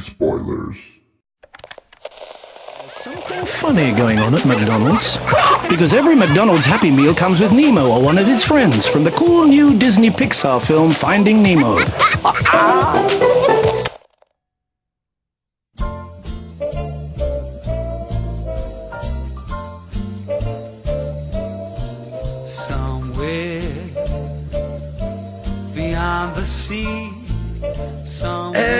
spoilers. Something funny going on at McDonald's. Because every McDonald's Happy Meal comes with Nemo or one of his friends from the cool new Disney Pixar film Finding Nemo. Somewhere beyond the sea.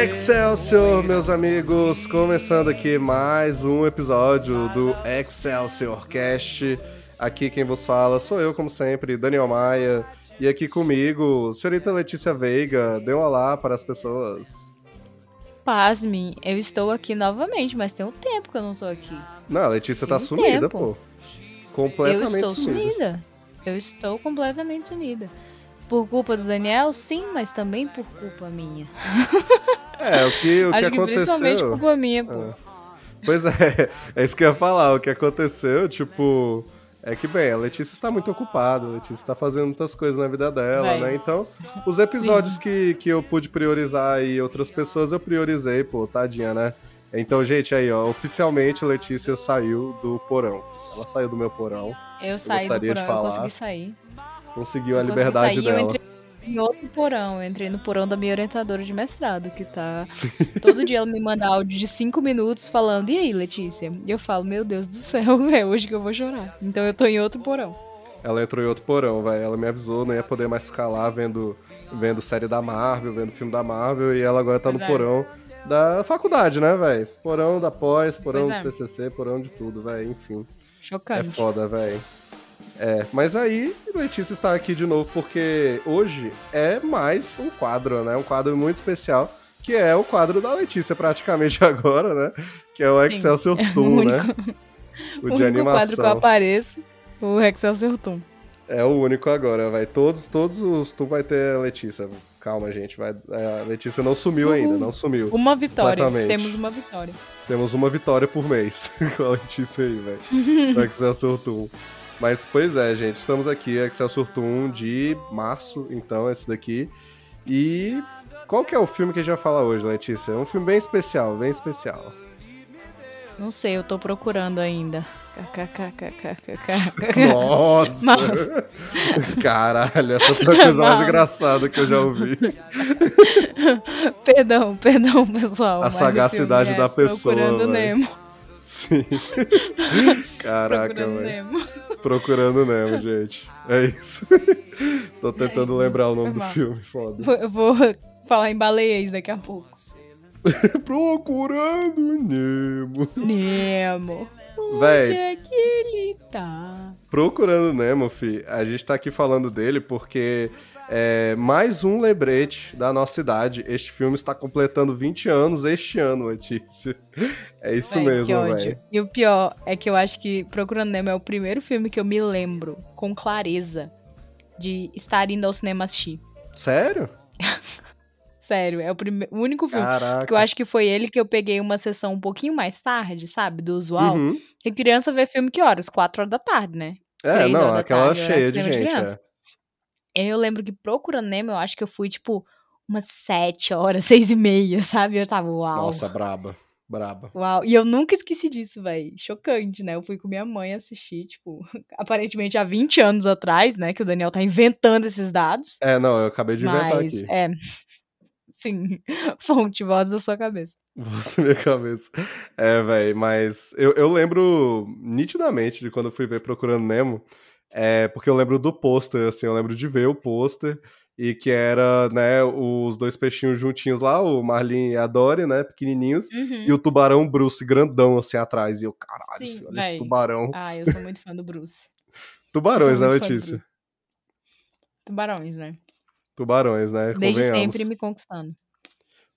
Excelsior, meus amigos! Começando aqui mais um episódio do Excelsior Cast. Aqui quem vos fala sou eu, como sempre, Daniel Maia. E aqui comigo, senhorita Letícia Veiga. Dê um olá para as pessoas. Pasmem, eu estou aqui novamente, mas tem um tempo que eu não tô aqui. Não, a Letícia tá Tem sumida, tempo. pô. Eu Completamente estou sumida. Eu estou completamente sumida. Por culpa do Daniel, sim, mas também por culpa minha. É, o que, o que Acho que principalmente aconteceu. culpa minha, pô. Ah. Pois é, é isso que eu ia falar. O que aconteceu, tipo. É que, bem, a Letícia está muito ocupada, a Letícia está fazendo muitas coisas na vida dela, Vai. né? Então, os episódios que, que eu pude priorizar e outras pessoas eu priorizei, pô, tadinha, né? Então, gente, aí, ó, oficialmente Letícia saiu do porão. Ela saiu do meu porão, Eu saí do porão, eu consegui sair. Conseguiu a Eu liberdade sair, Eu dela. entrei em outro porão, eu entrei no porão da minha orientadora de mestrado, que tá. Todo dia ela me manda áudio de cinco minutos falando, e aí, Letícia? E eu falo, meu Deus do céu, é hoje que eu vou chorar. Então eu tô em outro porão. Ela entrou em outro porão, velho. Ela me avisou, não ia poder mais ficar lá vendo, vendo série da Marvel, vendo filme da Marvel, e ela agora tá Pois no é. porão da faculdade, né, velho? Porão da pós, porão Pois é. do TCC, porão de tudo, velho. Enfim, é Chocante. foda, velho. É, mas aí Letícia está aqui de novo porque hoje é mais um quadro, né? Um quadro muito especial, que é o quadro da Letícia praticamente agora, né? Que é o Sim, Excelsior é o Toon, único- né? O O de único quadro que eu animação. apareço, o Excelsior Tum. É o único agora, vai. Todos, todos os tu vai ter a Letícia. Calma, gente. Vai, é, a Letícia não sumiu ainda, não sumiu. Uma vitória. Temos uma vitória. Temos uma vitória por mês com a Letícia aí, velho. No Excelsior Toon. Mas, pois é, gente. Estamos aqui, Excelsior Toon de março, então, esse daqui. E qual que é o filme que a gente vai falar hoje, Letícia? É um filme bem especial, bem especial. Não sei, eu tô procurando ainda. Nossa! Nossa. Caralho, essa foi a coisa mais engraçada que eu já ouvi. perdão, perdão, pessoal. A mas sagacidade filme é da pessoa, Procurando velho. Nemo. Sim. Caraca, procurando velho. Procurando Nemo, gente. É isso. Tô tentando É, lembrar o nome do filme, foda. Eu vou falar em baleias daqui a pouco. Procurando Nemo. Nemo. Onde Véi. é que ele tá? Procurando Nemo, fi. A gente tá aqui falando dele porque é mais um lembrete da nossa idade. Este filme está completando 20 anos este ano, Letícia. É isso Véi, que mesmo, velho. E o pior é que eu acho que Procurando Nemo é o primeiro filme que eu me lembro com clareza de estar indo ao cinema assistir. Sério? Sério, é o, prime- o único filme. Caraca. Que eu acho que foi ele que eu peguei uma sessão um pouquinho mais tarde, sabe? Do usual. Uhum. Porque criança vê filme que horas? Quatro horas da tarde, né? É, Três não, aquela tarde, cheia de de de gente, é. Eu lembro que procurando Nemo, eu acho que eu fui, tipo, umas sete horas, seis e meia, sabe? Eu tava, uau. Nossa, braba. Braba. Uau. E eu nunca esqueci disso, velho. Chocante, né? Eu fui com minha mãe assistir, tipo, aparentemente há 20 anos atrás, né? Que o Daniel tá inventando esses dados. É, não, eu acabei de inventar Mas, aqui. é. Sim, fonte, voz da sua cabeça. Voz na minha cabeça. É, velho, mas eu, eu lembro nitidamente de quando eu fui ver Procurando Nemo, é, porque eu lembro do pôster, assim, eu lembro de ver o pôster, e que era, né, os dois peixinhos juntinhos lá, o Marlin e a Dory, né, pequenininhos, Uhum. e o tubarão Bruce grandão, assim, atrás, e eu, caralho, Sim, filho, olha esse tubarão. Ah, eu sou muito fã do Bruce. Tubarões, né, Letícia? Tubarões, né? Tubarões, né, Desde sempre me conquistando.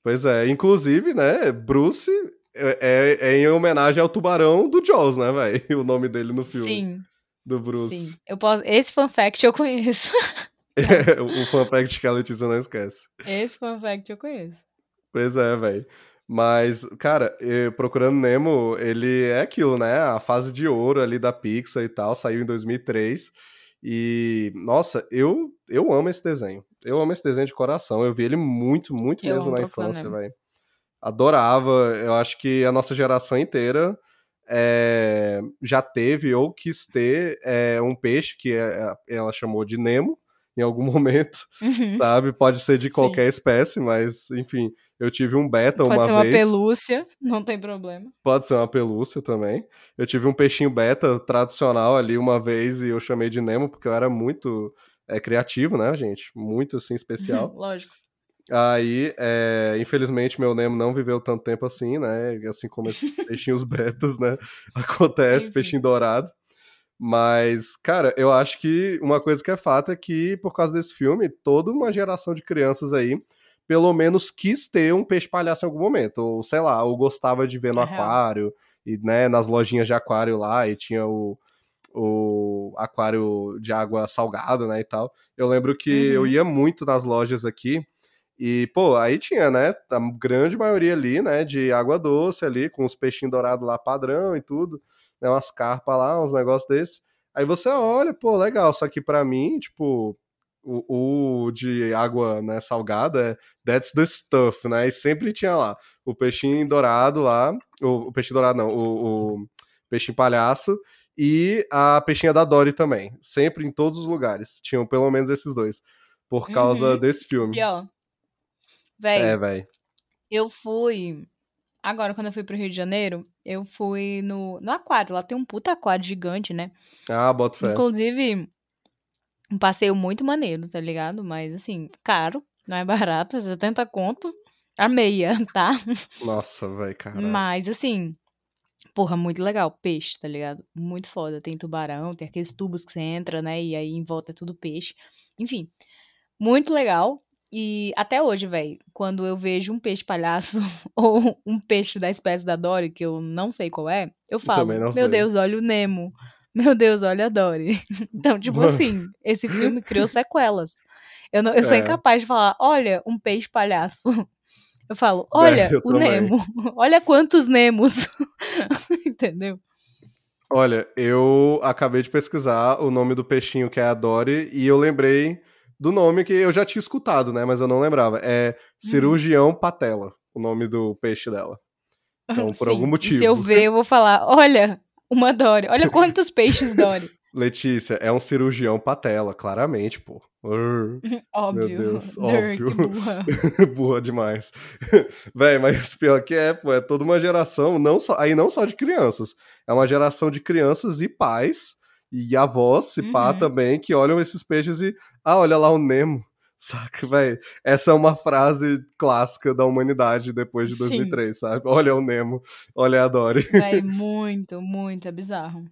Pois é, inclusive, né, Bruce é, é, é em homenagem ao tubarão do Jaws, né, velho? O nome dele no filme. Sim, Do Bruce. sim. Eu posso... Esse fun fact eu conheço. É, o fun fact que a Letícia não esquece. Esse fun fact eu conheço. Pois é, velho. Mas, cara, Procurando Nemo, ele é aquilo, né? A fase de ouro ali da Pixar e tal, saiu em 2003. E, nossa, eu, eu amo esse desenho. Eu amo esse desenho de coração. Eu vi ele muito, muito Eu mesmo na infância, velho. Adorava. Eu acho que a nossa geração inteira eh, já teve ou quis ter eh, um peixe que eh, ela chamou de Nemo em algum momento Uhum. sabe? Pode ser de qualquer espécie, mas enfim, eu tive um beta Pode uma ser uma vez. pelúcia, não tem problema. Pode ser uma pelúcia também. Eu tive um peixinho beta tradicional ali uma vez e eu chamei de Nemo porque eu era muito é, criativo, né, gente? Muito assim especial. Lógico. Aí, é, infelizmente, meu Nemo não viveu tanto tempo assim, né? Assim como esses peixinhos betas, né? Acontece, peixinho dourado. Mas, cara, eu acho que uma coisa que é fato é que, por causa desse filme, toda uma geração de crianças aí, pelo menos quis ter um peixe palhaço em algum momento. Ou, sei lá, ou gostava de ver no real. aquário, e, né, nas lojinhas de aquário lá, e tinha o, o aquário de água salgada, né, e tal. Eu lembro que eu Uhum. ia muito nas lojas aqui, e, pô, aí tinha, né, a grande maioria ali, né, de água doce ali, com os peixinhos dourados lá padrão e tudo, né, umas carpas lá, uns negócios desses. Aí você olha, pô, legal, só que pra mim, tipo, o, o de água, né, salgada é that's the stuff, né, e sempre tinha lá o peixinho dourado lá, o, o peixinho dourado não, o, o peixinho palhaço e a peixinha da Dory também, sempre em todos os lugares, tinham pelo menos esses dois, por causa Uhum. desse filme. E ó, véi, É, velho. eu fui. Agora, quando eu fui pro Rio de Janeiro, eu fui no, no aquário. Lá tem um puta aquário gigante, né? Ah, bota fé. Inclusive, um passeio muito maneiro, tá ligado? Mas assim, caro, não é barato, é 70 conto. A meia, tá? Nossa, velho, cara. Mas assim, porra, muito legal. Peixe, tá ligado? Muito foda. Tem tubarão, tem aqueles tubos que você entra, né? E aí em volta é tudo peixe. Enfim, muito legal. E até hoje, velho, quando eu vejo um peixe palhaço ou um peixe da espécie da Dory, que eu não sei qual é, eu falo, não meu sei." Deus, olha o Nemo. Meu Deus, olha a Dory. Então, tipo Mano. assim, esse filme criou sequelas. Eu, não, eu sou É. incapaz de falar, olha, um peixe palhaço. Eu falo, olha eu o também. Nemo. Olha quantos Nemos. Entendeu? Olha, eu acabei de pesquisar o nome do peixinho que é a Dory e eu lembrei do nome que eu já tinha escutado, né? Mas eu não lembrava. É Cirurgião Patela, o nome do peixe dela. Então, por Sim, algum motivo. Se eu ver, eu vou falar, olha, uma Dory. Olha quantos peixes Dory. Letícia, é um cirurgião patela, claramente, pô. Urr, Óbvio. Deus, Dur, que óbvio. burra. Burra demais. Véi, mas pior que é, pô, é toda uma geração, não só, aí não só de crianças, é uma geração de crianças e pais e avós, se pá, Uhum. também, que olham esses peixes e, ah, olha lá o Nemo. Saca, velho? Essa é uma frase clássica da humanidade depois de Sim. 2003, sabe? Olha o Nemo, olha a Dory. Véi, muito, muito, é bizarro.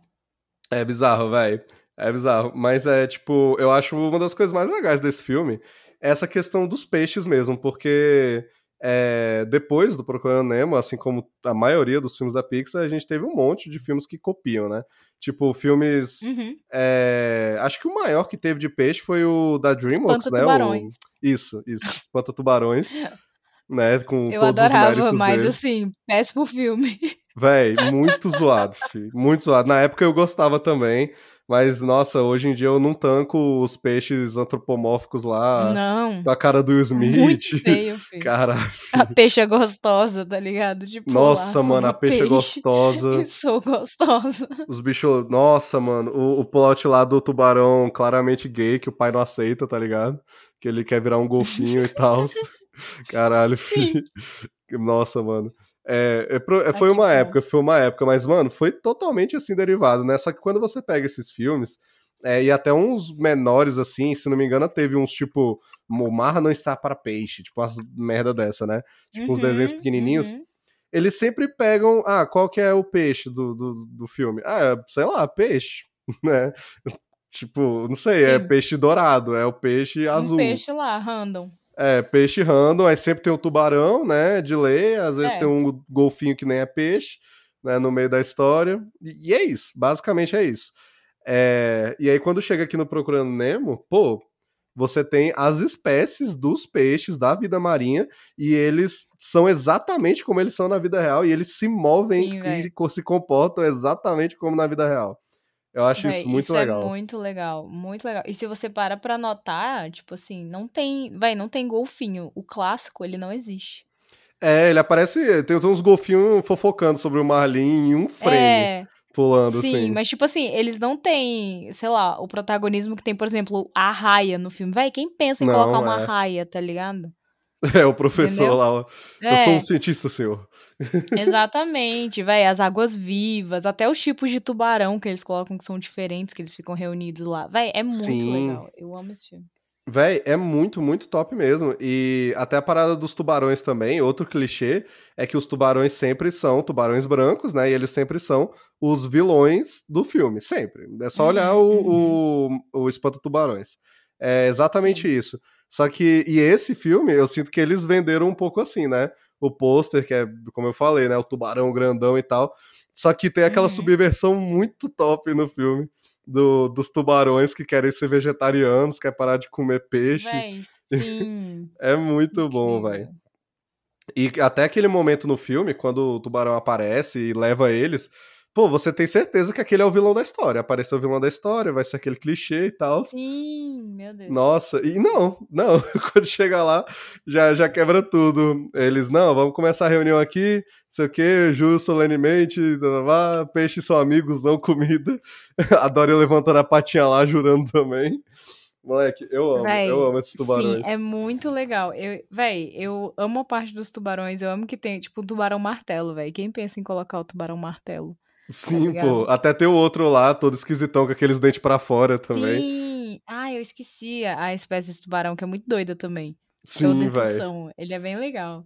É bizarro, velho. É bizarro. Mas é, tipo, eu acho uma das coisas mais legais desse filme é essa questão dos peixes mesmo, porque é, depois do Procurando Nemo, assim como a maioria dos filmes da Pixar, a gente teve um monte de filmes que copiam, né? Tipo, filmes. Uhum. é, acho que o maior que teve de peixe foi o da DreamWorks, né? O... Espanta-tubarões. Isso, isso. Espanta Tubarões. né? Com Eu todos os adorava, méritos mas dele. assim, péssimo filme. Véi, muito zoado, filho. Muito zoado. Na época eu gostava também, mas nossa, hoje em dia eu não tanco os peixes antropomórficos lá, Não. com a cara do Will Smith. Muito feio, filho. Caralho. A peixe é gostosa, tá ligado? Tipo, Nossa, lá, mano, a uma peixe é gostosa. e Sou gostosa. Os bichos. Nossa, mano, o, o plot lá do tubarão claramente gay, que o pai não aceita, tá ligado? Que ele quer virar um golfinho e tal. Caralho, filho. Nossa, mano. É, é é, foi uma época, foi uma época, mas, mano, foi totalmente assim derivado, né? Só que quando você pega esses filmes, é, e até uns menores, assim, se não me engano, teve uns tipo, o mar não está para peixe, tipo umas merda dessa, né? Tipo uns Uhum, desenhos pequenininhos uhum. eles sempre pegam, ah, qual que é o peixe do, do, do filme? Ah, é, sei lá, peixe, né? Tipo, não sei, é Sim. peixe dourado, é o peixe azul. Um peixe lá, random. É, peixe random, aí sempre tem um tubarão, né? De lei, às vezes É. tem um golfinho que nem é peixe, né? No meio da história. E, e é isso, basicamente é isso. É, e aí, quando chega aqui no Procurando Nemo, pô, você tem as espécies dos peixes da vida marinha e eles são exatamente como eles são na vida real e eles se movem Sim, e se comportam exatamente como na vida real. Eu acho Véi, isso muito legal. é muito legal, muito legal. E se você para pra notar, tipo assim, não tem, vai, não tem golfinho. O clássico, ele não existe. É, ele aparece, tem uns golfinhos fofocando sobre o Marlin em um frame, É, pulando sim, assim. mas tipo assim, eles não têm, sei lá, o protagonismo que tem, por exemplo, a raia no filme. Véi, quem pensa em Não, colocar uma é. raia, tá ligado? É, o professor Entendeu? lá, ó. Eu sou É, um cientista, senhor. exatamente, véi, as águas vivas, até os tipos de tubarão que eles colocam que são diferentes, que eles ficam reunidos lá. Véi, é muito Sim. legal. Eu amo esse filme. Véi, é muito, muito top mesmo. E até a parada dos tubarões também, outro clichê, é que os tubarões sempre são tubarões brancos, né? E eles sempre são os vilões do filme, sempre. É só olhar Uhum, o, o, o Espanta Tubarões. É exatamente isso. Só que, e esse filme, eu sinto que eles venderam um pouco assim, né? O pôster, que é, como eu falei, né? O tubarão grandão e tal. Só que tem aquela Uhum. subversão muito top no filme do, dos tubarões que querem ser vegetarianos, quer parar de comer peixe. Véi, sim. É muito bom, velho. E até aquele momento no filme, quando o tubarão aparece e leva eles, pô, você tem certeza que aquele é o vilão da história. Apareceu o vilão da história, vai ser aquele clichê e tal. Sim, meu Deus. Nossa, e não, não, quando chega lá, já, já quebra tudo. Eles, não, vamos começar a reunião aqui, não sei o que, juro solenemente, blá, peixes são amigos, não comida. A Dory levantando a patinha lá, jurando também. Moleque, eu amo, Véi, eu amo esses tubarões. Sim, é muito legal. Eu, véi, eu amo a parte dos tubarões. Eu amo que tem, tipo, o tubarão martelo, véi. Quem pensa em colocar o tubarão martelo? Sim, ligado? pô. Até tem o outro lá, todo esquisitão, com aqueles dentes pra fora também. Sim! Ah, eu esqueci a espécie de tubarão, que é muito doida também. É Sim, velho. Ele é bem legal.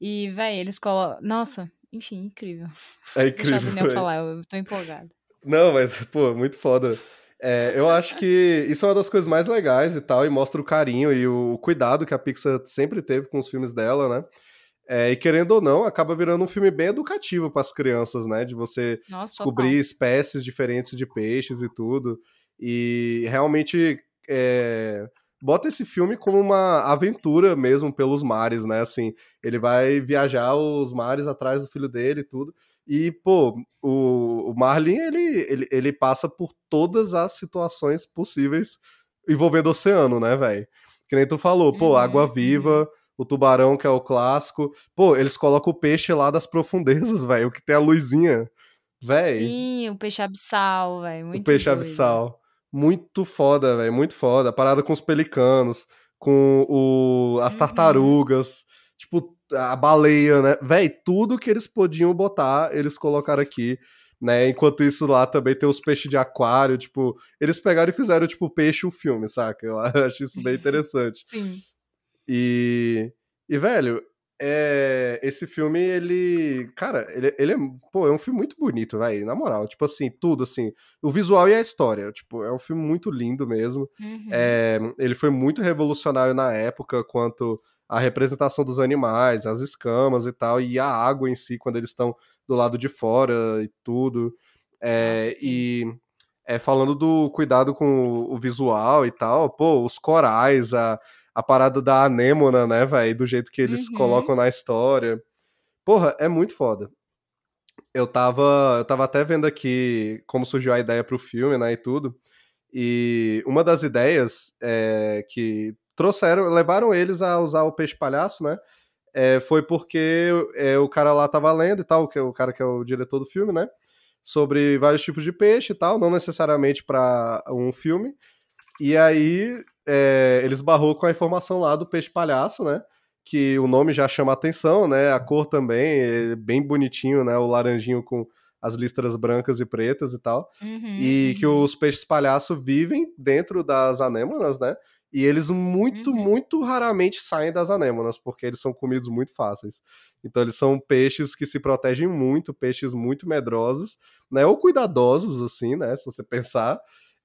E, véi, eles colocam. Nossa, enfim, incrível. É Deixa incrível, Daniel velho. falar, eu tô empolgada. Não, mas, pô, muito foda. É, eu acho que isso é uma das coisas mais legais e tal, e mostra o carinho e o cuidado que a Pixar sempre teve com os filmes dela, né? É, e querendo ou não, acaba virando um filme bem educativo para as crianças, né? De você Nossa, descobrir total. espécies diferentes de peixes e tudo. E realmente é, bota esse filme como uma aventura mesmo pelos mares, né? Assim, ele vai viajar os mares atrás do filho dele e tudo. E, pô, o, o Marlin, ele, ele, ele passa por todas as situações possíveis envolvendo o oceano, né, velho? Que nem tu falou, pô, Uhum, água viva, o tubarão, que é o clássico. Pô, eles colocam o peixe lá das profundezas, velho, o que tem a luzinha. Véi, Sim, o peixe abissal, véi. o Muito peixe doido. abissal. Muito foda, velho, muito foda. A parada com os pelicanos, com o, as Uhum. tartarugas, tipo, a baleia, né? Véi, tudo que eles podiam botar, eles colocaram aqui, né? Enquanto isso lá também tem os peixes de aquário, tipo, eles pegaram e fizeram, tipo, peixe o filme, saca? Eu acho isso bem interessante. Sim. E, e velho, é, esse filme, ele. Cara, ele, ele é. Pô, é um filme muito bonito, velho. Na moral. Tipo assim, tudo assim. O visual e a história. Tipo, é um filme muito lindo mesmo. Uhum. É, ele foi muito revolucionário na época quanto à representação dos animais, as escamas e tal, e a água em si, quando eles estão do lado de fora e tudo. É, Nossa, e é, falando do cuidado com o, o visual e tal, pô, os corais, a, a parada da anêmona, né, velho, do jeito que eles Uhum. colocam na história. Porra, é muito foda. Eu tava, eu tava até vendo aqui como surgiu a ideia pro filme, né, e tudo. E uma das ideias é, que trouxeram, levaram eles a usar o peixe palhaço, né? é, foi porque é, o cara lá tava lendo e tal, que é o cara que é o diretor do filme, né? Sobre vários tipos de peixe e tal, não necessariamente para um filme. E aí é, eles barrou com a informação lá do peixe palhaço, né? Que o nome já chama atenção, né? A cor também é bem bonitinho, né? O laranjinho com as listras brancas e pretas e tal. Uhum, E que uhum. os peixes palhaço vivem dentro das anêmonas, né? E eles muito, Uhum. muito raramente saem das anêmonas, porque eles são comidos muito fáceis. Então eles são peixes que se protegem muito, peixes muito medrosos, né? Ou cuidadosos, assim, né? Se você pensar.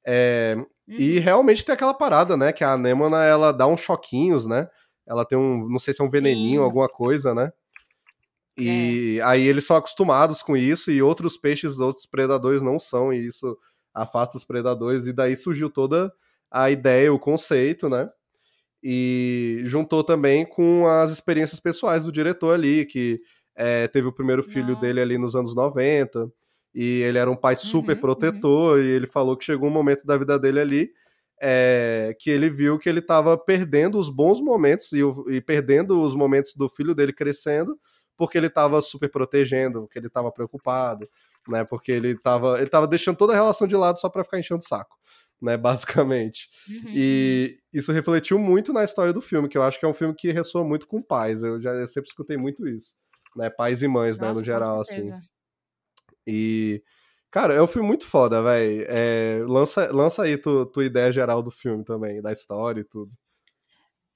É, E Uhum. realmente tem aquela parada, né? Que a anêmona, ela dá uns choquinhos, né? ela tem um, não sei se é um veneninho, Sim. alguma coisa, né? E aí eles são acostumados com isso e outros peixes, outros predadores não são, e isso afasta os predadores, e daí surgiu toda a ideia, o conceito, né? E juntou também com as experiências pessoais do diretor ali, que é, teve o primeiro filho Ah. dele ali nos anos 90, e ele era um pai super Uhum, protetor, e ele falou que chegou um momento da vida dele ali é, que ele viu que ele estava perdendo os bons momentos e, o- e perdendo os momentos do filho dele crescendo, porque ele estava super protegendo, porque ele estava preocupado, né? Porque ele estava ele tava deixando toda a relação de lado só para ficar enchendo o saco, né? Basicamente. Uhum, E isso refletiu muito na história do filme, que eu acho que é um filme que ressoa muito com pais. Eu já eu sempre escutei muito isso, né? Pais e mães, né? Nossa, No com geral, assim. E, cara, é um filme muito foda, velho. lança, lança aí tu, tua ideia geral do filme também, da história e tudo.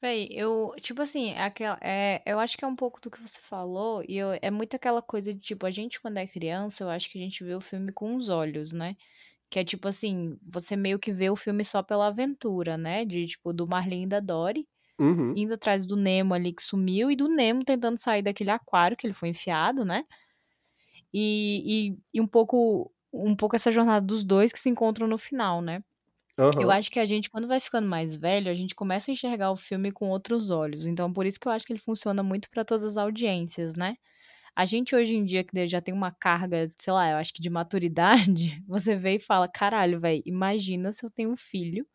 Véi, eu, tipo assim, é aquela, é, eu acho que é um pouco do que você falou, e eu- é muito aquela coisa de, tipo, a gente quando é criança, eu acho que a gente vê o filme com os olhos, né? Que é tipo assim, você meio que vê o filme só pela aventura, né? De, tipo, do Marlin e da Dory, Uhum. indo atrás do Nemo ali que sumiu, e do Nemo tentando sair daquele aquário que ele foi enfiado, né? E, e, e um pouco, um pouco essa jornada dos dois que se encontram no final, né? Eu Aham. acho que a gente, quando vai ficando mais velho, a gente começa a enxergar o filme com outros olhos. Então, por isso que eu acho que ele funciona muito para todas as audiências, né? A gente hoje em dia, que já tem uma carga, sei lá, eu acho que de maturidade, você vê e fala: caralho, velho, imagina se eu tenho um filho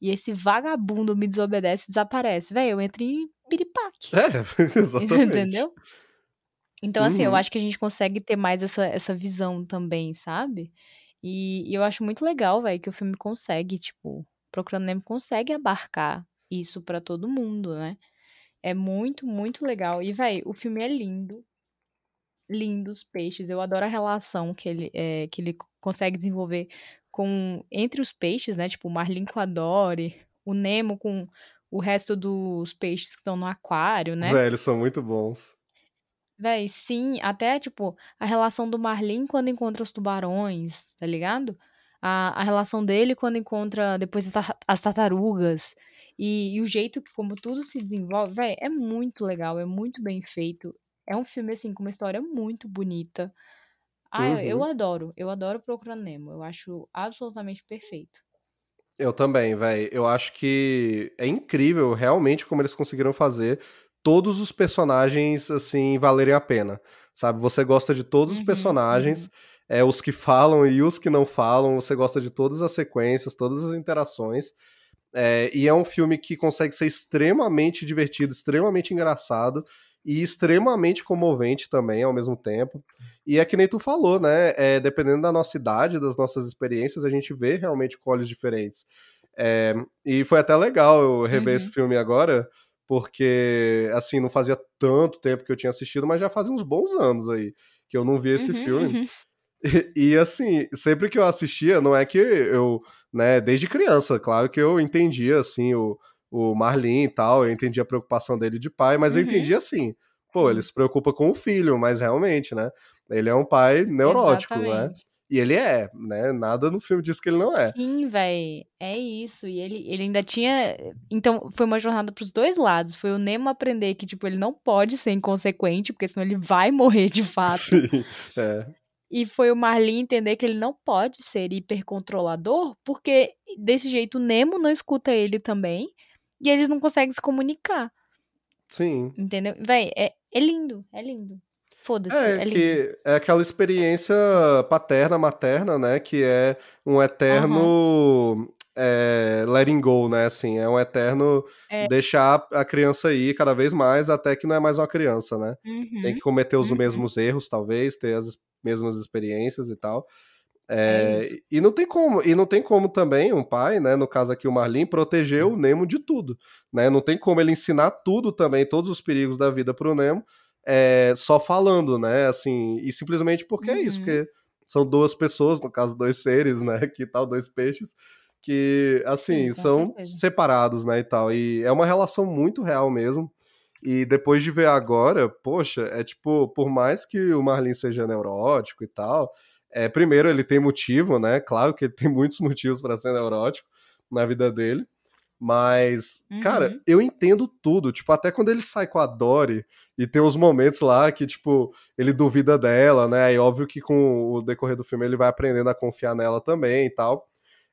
e esse vagabundo me desobedece e desaparece. Velho, eu entro em piripaque. É, exatamente. Entendeu? Então, assim, eu Uhum. acho que a gente consegue ter mais essa, essa visão também, sabe? E, e eu acho muito legal, velho, que o filme consegue, tipo, Procurando Nemo consegue abarcar isso pra todo mundo, né? É muito, muito legal. E, velho, o filme é lindo. Lindo os peixes. Eu adoro a relação que ele, é, que ele consegue desenvolver com entre os peixes, né? Tipo, o Marlin com a Dory, o Nemo com o resto dos peixes que estão no aquário, né? Velho, são muito bons. Véi, sim, até, tipo, a relação do Marlin quando encontra os tubarões, tá ligado? A, a relação dele quando encontra depois as tar- as tartarugas. E, e o jeito que, como tudo se desenvolve, véi, é muito legal, é muito bem feito. É um filme, assim, com uma história muito bonita. Ah, eu, eu Uhum. adoro, eu adoro Procurando Nemo. Eu acho absolutamente perfeito. Eu também, velho. Eu acho que é incrível realmente como eles conseguiram fazer todos os personagens, assim, valerem a pena. Sabe? Você gosta de todos os Uhum, personagens, uhum. é, os que falam e os que não falam, você gosta de todas as sequências, todas as interações. É, e é um filme que consegue ser extremamente divertido, extremamente engraçado e extremamente comovente também ao mesmo tempo. E é que nem tu falou, né? É, dependendo da nossa idade, das nossas experiências, a gente vê realmente com olhos diferentes. É, e foi até legal eu rever Uhum. esse filme agora, porque, assim, não fazia tanto tempo que eu tinha assistido, mas já fazia uns bons anos aí que eu não via esse Uhum, filme. uhum. E, e, assim, sempre que eu assistia, não é que eu, né, desde criança, claro que eu entendia, assim, o, o Marlin e tal, eu entendia a preocupação dele de pai, mas eu Uhum. entendia assim, pô, ele se preocupa com o filho, mas realmente, né, ele é um pai neurótico, né, Exatamente. E ele é, né, nada no filme diz que ele não é. Sim, véi, é isso. E ele, ele ainda tinha. Então, foi uma jornada pros dois lados. Foi o Nemo aprender que, tipo, ele não pode ser inconsequente, porque senão ele vai morrer de fato. Sim, é. E foi o Marlin entender que ele não pode ser hipercontrolador, porque desse jeito o Nemo não escuta ele também. E eles não conseguem se comunicar. Sim. Entendeu? Véi, é, é lindo, é lindo. Foda-se, É, é que é aquela experiência paterna, materna, né? Que é um eterno é, letting go, né? Assim, é um eterno É. deixar a criança ir cada vez mais até que não é mais uma criança, né? Tem Uhum, que cometer os uhum. mesmos erros, talvez, ter as mesmas experiências e tal. É É, e não tem como, e não tem como também um pai, né, no caso aqui o Marlin, proteger o Nemo de tudo, né? Não tem como ele ensinar tudo também, todos os perigos da vida pro Nemo, é, só falando, né? Assim, e simplesmente porque é isso, Uhum. porque são duas pessoas, no caso dois seres, né, que tal dois peixes, que assim, Sim, são certeza. separados, né, e tal. E é uma relação muito real mesmo. E depois de ver agora, poxa, é tipo, por mais que o Marlin seja neurótico e tal, é, primeiro ele tem motivo, né? Claro que ele tem muitos motivos para ser neurótico na vida dele. Mas, cara, Uhum. eu entendo tudo. Tipo, até quando ele sai com a Dory e tem os momentos lá que, tipo, ele duvida dela, né? E óbvio que com o decorrer do filme ele vai aprendendo a confiar nela também e tal.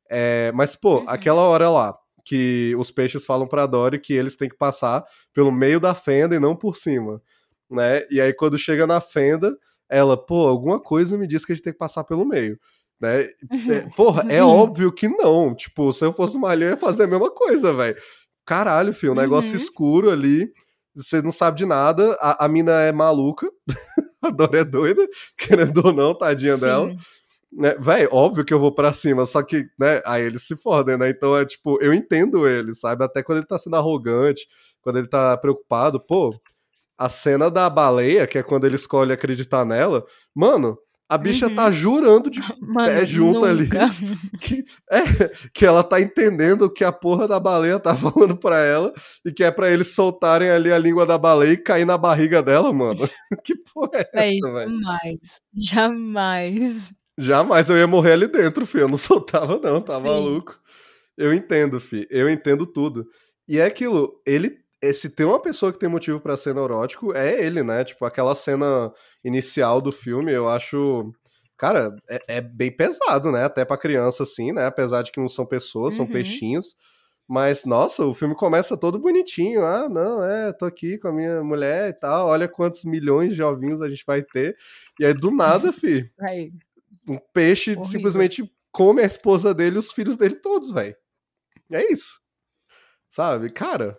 É, mas, pô, Uhum. aquela hora lá que os peixes falam pra Dory que eles têm que passar pelo meio da fenda e não por cima, né? E aí quando chega na fenda, ela, pô, alguma coisa me diz que a gente tem que passar pelo meio. Né? É, porra, é óbvio que não. Tipo, se eu fosse uma alien, eu ia fazer a mesma coisa, velho. Caralho, filho, um negócio Uhum. escuro ali, você não sabe de nada, a, a mina é maluca, a Dora é doida, querendo ou não, tadinha dela. Sim. Né? Véi, óbvio que eu vou pra cima, só que, né, aí eles se fodem, né? Então é tipo, eu entendo ele, sabe? Até quando ele tá sendo arrogante, quando ele tá preocupado, pô, a cena da baleia, que é quando ele escolhe acreditar nela, mano, a bicha Uhum. tá jurando de Mano, pé junto ali nunca. que, é, que ela tá entendendo o que a porra da baleia tá falando pra ela e que é pra eles soltarem ali a língua da baleia e cair na barriga dela, mano. que porra é Véi, essa, velho? jamais. Jamais. Jamais eu ia morrer ali dentro, filho. Eu não soltava, não, tá Sim. maluco. Eu entendo, filho. Eu entendo tudo. E é aquilo, ele. Se tem uma pessoa que tem motivo pra ser neurótico, é ele, né? Tipo, aquela cena inicial do filme, eu acho. Cara, é, é bem pesado, né? Até pra criança, assim, né? Apesar de que não são pessoas, são Uhum. peixinhos. Mas, nossa, o filme começa todo bonitinho. Ah, não, é, tô aqui com a minha mulher e tal. Olha quantos milhões de ovinhos a gente vai ter. E aí, do nada, fi, um peixe Horrível. simplesmente come a esposa dele e os filhos dele todos, velho. É isso. Sabe? Cara,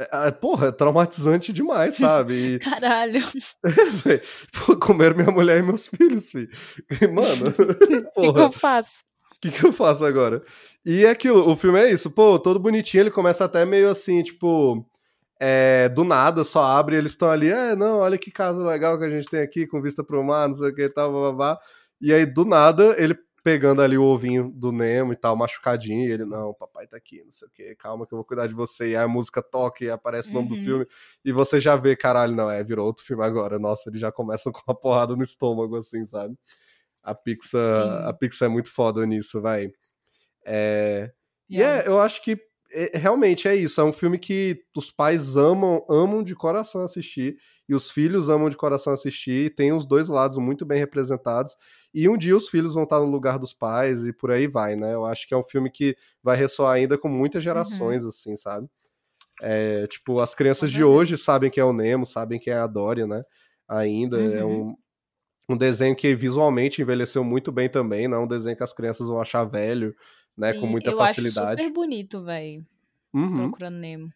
é, é, porra, é traumatizante demais, sabe? E, Caralho. pô, comer minha mulher e meus filhos, filho. Mano, O que, que eu faço? o que, que eu faço agora? E é aquilo, o filme é isso, pô, todo bonitinho, ele começa até meio assim, tipo, é, do nada, só abre e eles estão ali, é, não, olha que casa legal que a gente tem aqui, com vista pro mar, não sei o que e tal, blá, blá, blá. E aí, do nada, ele pegando ali o ovinho do Nemo e tal, machucadinho, e ele, não, papai tá aqui, não sei o que, calma que eu vou cuidar de você. E aí a música toca e aparece o nome do Uhum. filme, e você já vê, caralho, não, é, virou outro filme agora. Nossa, eles já começam com uma porrada no estômago, assim, sabe? A Pixar, Sim. a Pixar é muito foda nisso, vai. É, e Yeah. é, eu acho que é, realmente é isso. É um filme que os pais amam, amam de coração assistir, e os filhos amam de coração assistir, e tem os dois lados muito bem representados. E um dia os filhos vão estar no lugar dos pais e por aí vai, né? Eu acho que é um filme que vai ressoar ainda com muitas gerações, assim, sabe? É, tipo, as crianças Com de hoje sabem quem é o Nemo, sabem quem é a Dory, né? Ainda é Uhum. um, um desenho que visualmente envelheceu muito bem também, não é um desenho que as crianças vão achar velho, né? com Sim, muita eu facilidade. acho super bonito, velho. Uhum. Procurando Nemo.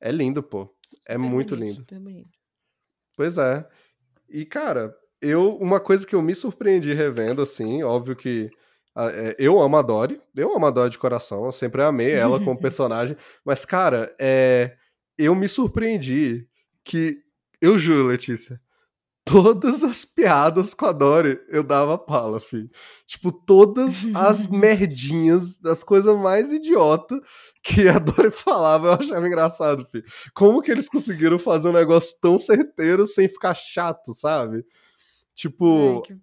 É lindo, pô. É Super muito bonito, lindo. Super bonito. Pois é. E, cara, eu uma coisa que eu me surpreendi revendo, assim, óbvio que ah, é, eu amo a Dory, eu amo a Dory de coração, eu sempre amei ela como personagem, mas, cara, é, eu me surpreendi que, eu juro, Letícia, todas as piadas com a Dory eu dava pala, filho. Tipo, todas as merdinhas, as coisas mais idiota que a Dory falava, eu achava engraçado, filho. Como que eles conseguiram fazer um negócio tão certeiro sem ficar chato, sabe? Tipo, Ai, que.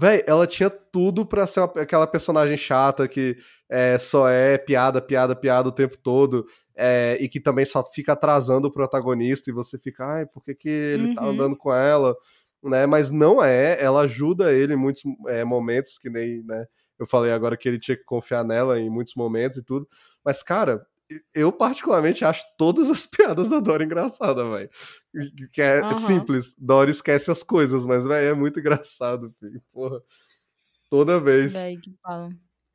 Véi, ela tinha tudo pra ser uma- aquela personagem chata que é, só é piada, piada, piada o tempo todo. é, e que também só fica atrasando o protagonista e você fica, ai, por que, que ele tá Uhum. andando com ela? Né? Mas não é, ela ajuda ele em muitos é, momentos, que nem né, eu falei agora que ele tinha que confiar nela em muitos momentos e tudo. Mas, cara, eu particularmente acho todas as piadas da Dora engraçada, velho. Que é Aham. simples, Dora esquece as coisas, mas, velho, é muito engraçado, filho. Porra. Toda vez Véi, que pau.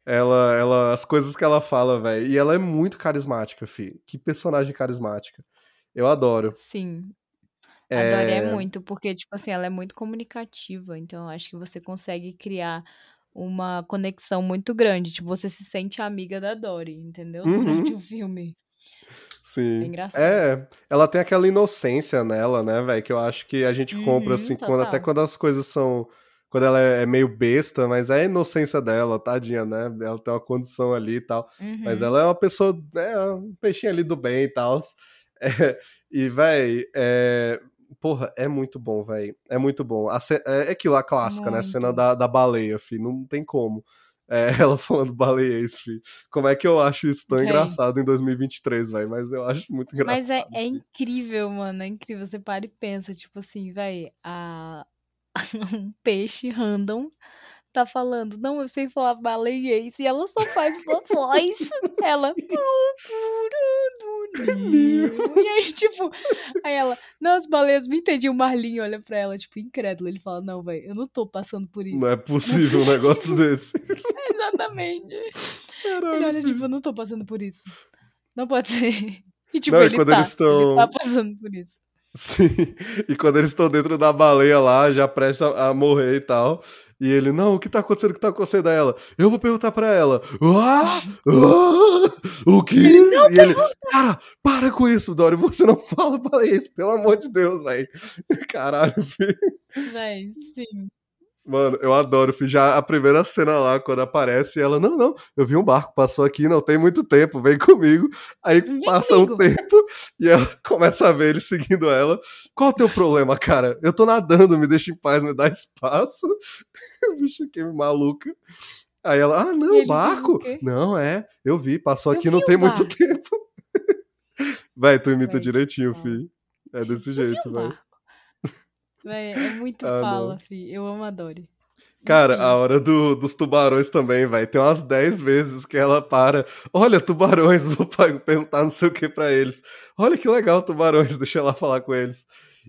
ela, ela, as coisas que ela fala, velho. E ela é muito carismática, filho. Que personagem carismática. Eu adoro. Sim. É, é muito, porque, tipo assim, ela é muito comunicativa. Então, acho que você consegue criar uma conexão muito grande. Tipo, você se sente amiga da Dory, entendeu? Uhum. Durante o filme. Sim. É engraçado. É, ela tem aquela inocência nela, né, velho? Que eu acho que a gente compra, Uhum, assim, quando, até quando as coisas são. Quando ela é meio besta, mas é a inocência dela, tadinha, né? Ela tem uma condição ali e tal. Mas Uhum. ela é uma pessoa, é um peixinho ali do bem e tal. É, e, véi, é, porra, é muito bom, véi. É muito bom. A ce- é aquilo, a clássica, né? A cena Muito. da, da baleia, fi. Não tem como. É, ela falando baleiês, filho. Como é que eu acho isso tão Véi. engraçado em 2023, velho? Mas eu acho muito engraçado. Mas é, é incrível, mano. É incrível. Você para e pensa, tipo assim, véi, a... um peixe random tá falando, não, eu sei falar baleiês, e ela só faz uma voz. Ela. E aí, tipo, aí ela, não, as baleias me entendiam. O Marlinho olha pra ela, tipo, incrédulo. Ele fala, não, velho, eu não tô passando por isso. Não é possível um negócio desse. Exatamente. Ele Caralho, olha, tipo, eu não tô passando por isso. Não pode ser. E tipo, Não, e ele quando tá. eles tão- Ele tá passando por isso. Sim. E quando eles estão dentro da baleia lá, já prestes a, a morrer e tal. E ele, não, o que tá acontecendo? O que tá acontecendo? Aí ela, eu vou perguntar pra ela. Ah! Ah! O que? E ele, cara, para com isso, Dory. Você não fala baleia isso, pelo amor de Deus, velho. Caralho, filho. Véi, sim. Mano, eu adoro. Já a primeira cena lá, quando aparece, ela, não, não, eu vi um barco, passou aqui, não tem muito tempo, vem comigo. Aí Vem passa comigo. um tempo e ela começa a ver ele seguindo ela. Qual o teu problema, cara? Eu tô nadando, me deixa em paz, me dá espaço. o bicho que maluca. Aí ela, ah, não, ele, barco? Não, é, eu vi, passou Eu aqui não vi tem o muito barco. tempo. Vai, tu imita Véi, direitinho, fala. filho. É desse Eu jeito, barco. Véi, é muito Ah, fala, fi. Eu amo a Dory. Cara, a hora do- dos tubarões também, vai. Tem umas 10 vezes que ela para. Olha, tubarões, vou perguntar não sei o que pra eles. Olha que legal, tubarões, deixa eu lá falar com eles.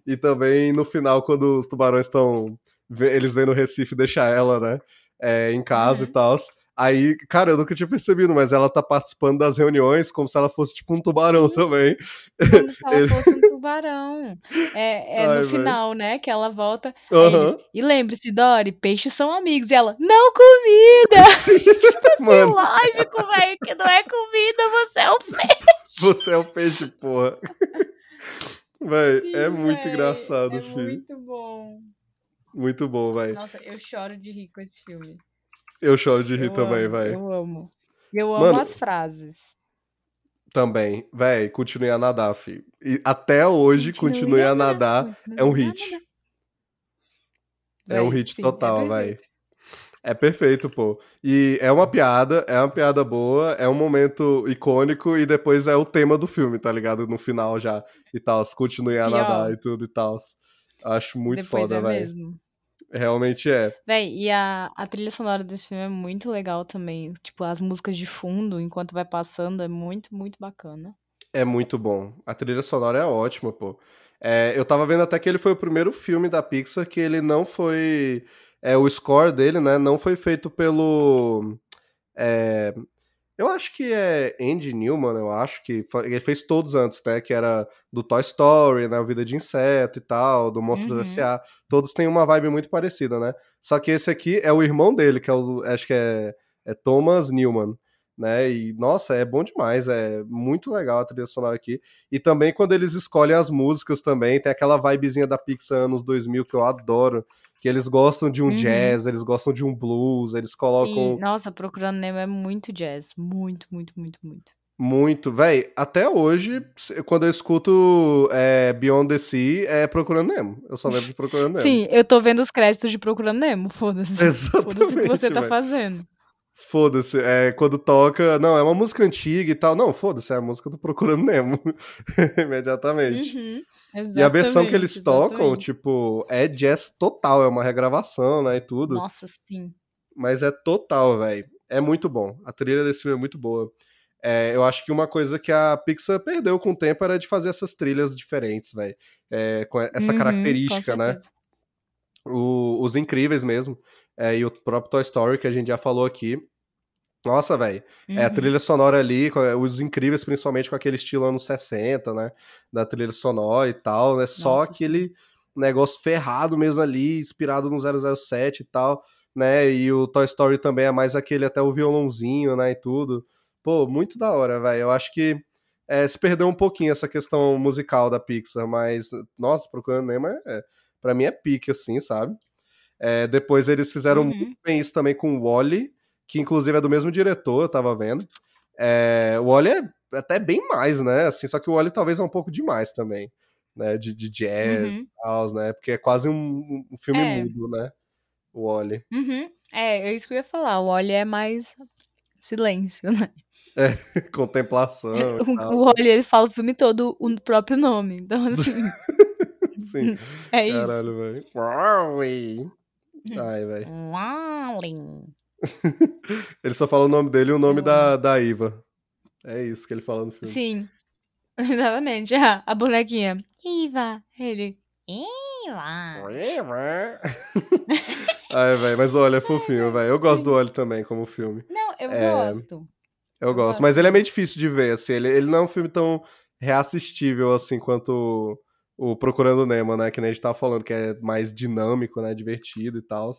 E também no final, quando os tubarões estão. Eles vêm no Recife deixar ela, né? é, em casa Uhum. e tal. Aí, cara, eu nunca tinha percebido, mas ela tá participando das reuniões como se ela fosse tipo um tubarão também. Como se ela fosse um tubarão. É, é Ai, no véi. final, né? Que ela volta. eles, e lembre-se, Dory, peixes são amigos. E ela, não comida! Mano, Lógico, velho, que não é comida, você é um peixe. você é o peixe, porra. Véi, é muito véi, engraçado, É filho. muito bom. Muito bom, véi. Nossa, eu choro de rir com esse filme. Eu choro de rir Eu também, amo, véi. Eu amo. Eu amo Mano, as frases. Também. Véi, continue a nadar, filho. E até hoje, continue a nadar. é um hit. É um hit sim, total, é véi. É perfeito, pô. E é uma piada, é uma piada boa, é um momento icônico e depois é o tema do filme, tá ligado? No final já e tal. Continue a Pior. nadar e tudo e tal. Acho muito foda, é véi. Realmente é. Véi, e a, a trilha sonora desse filme é muito legal também. Tipo, as músicas de fundo, enquanto vai passando, é muito, muito bacana. É muito bom. A trilha sonora é ótima, pô. É, eu tava vendo até que ele foi o primeiro filme da Pixar que ele não foi. É, o score dele, né? Não foi feito pelo. é, eu acho que é Andy Newman, eu acho que. Ele fez todos antes, né? Que era do Toy Story, né? O Vida de Inseto e tal, do Monstros Uhum. S.A. Todos têm uma vibe muito parecida, né? Só que esse aqui é o irmão dele, que é o. Acho que é, é Thomas Newman. Né? E nossa, é bom demais, é muito legal a trilha sonora aqui. E também quando eles escolhem as músicas também, tem aquela vibezinha da Pixar anos 2000 que eu adoro, que eles gostam de um Uhum. jazz, eles gostam de um blues, eles colocam E, nossa, Procurando Nemo é muito jazz. Muito, muito, muito, muito. muito, véi, até hoje, quando eu escuto é, Beyond the Sea, é Procurando Nemo. Eu só lembro de Procurando Nemo. Sim, eu tô vendo os créditos de Procurando Nemo. Foda-se. Foda-se o que Exatamente, você tá véi. fazendo. Foda-se, é, quando toca, não, é uma música antiga e tal, não, foda-se, é a música do Procurando Nemo, imediatamente. Uhum, E a versão que eles tocam, exatamente. tipo, é jazz total, é uma regravação, né, e tudo. Nossa, sim. Mas é total, velho. É muito bom. A trilha desse filme é muito boa. É, eu acho que uma coisa que a Pixar perdeu com o tempo era de fazer essas trilhas diferentes, velho. É, com essa Uhum, característica, com né? O- os incríveis mesmo. É, e o próprio Toy Story, que a gente já falou aqui. Nossa, velho. É a Uhum. trilha sonora ali, com- os incríveis, principalmente com aquele estilo anos 60, né? Da trilha sonora e tal, né? Só Nossa, aquele negócio ferrado mesmo ali, inspirado no 007 e tal, né? E o Toy Story também é mais aquele até o violãozinho, né? E tudo. Pô, muito da hora, velho. Eu acho que é, se perdeu um pouquinho essa questão musical da Pixar, mas, nossa, Procurando Nemo é, é, pra mim é pique, assim, sabe? É, depois eles fizeram Uhum. muito bem isso também com o Wally, que inclusive é do mesmo diretor, eu tava vendo. É, o Wally é até bem mais, né? Assim, só que o Wally talvez é um pouco demais também, né? De, de jazz Uhum. e tal, né? Porque é quase um, um filme É. mudo, né? O Oli. Uhum. É, é isso que eu ia falar. O Oli é mais silêncio, né? Contemplação. e O, Oli, ele fala o filme todo o próprio nome. Então, assim, Sim. é isso. Caralho, velho. Ai, velho. Wally. Ele só fala o nome dele e o nome Eu da, da Iva. É isso que ele fala no filme. Sim. Exatamente. Ah, a bonequinha. Iva. Ele. Iva. Ai, velho, mas o Oli é fofinho, velho. Eu gosto do Oli também como filme. Não, eu É, gosto. Eu Eu gosto, gosto. mas ele é meio difícil de ver, assim. Ele, ele não é um filme tão reassistível, assim, quanto o, Procurando Nemo, né? Que nem a gente tava falando, que é mais dinâmico, né? Divertido e tal.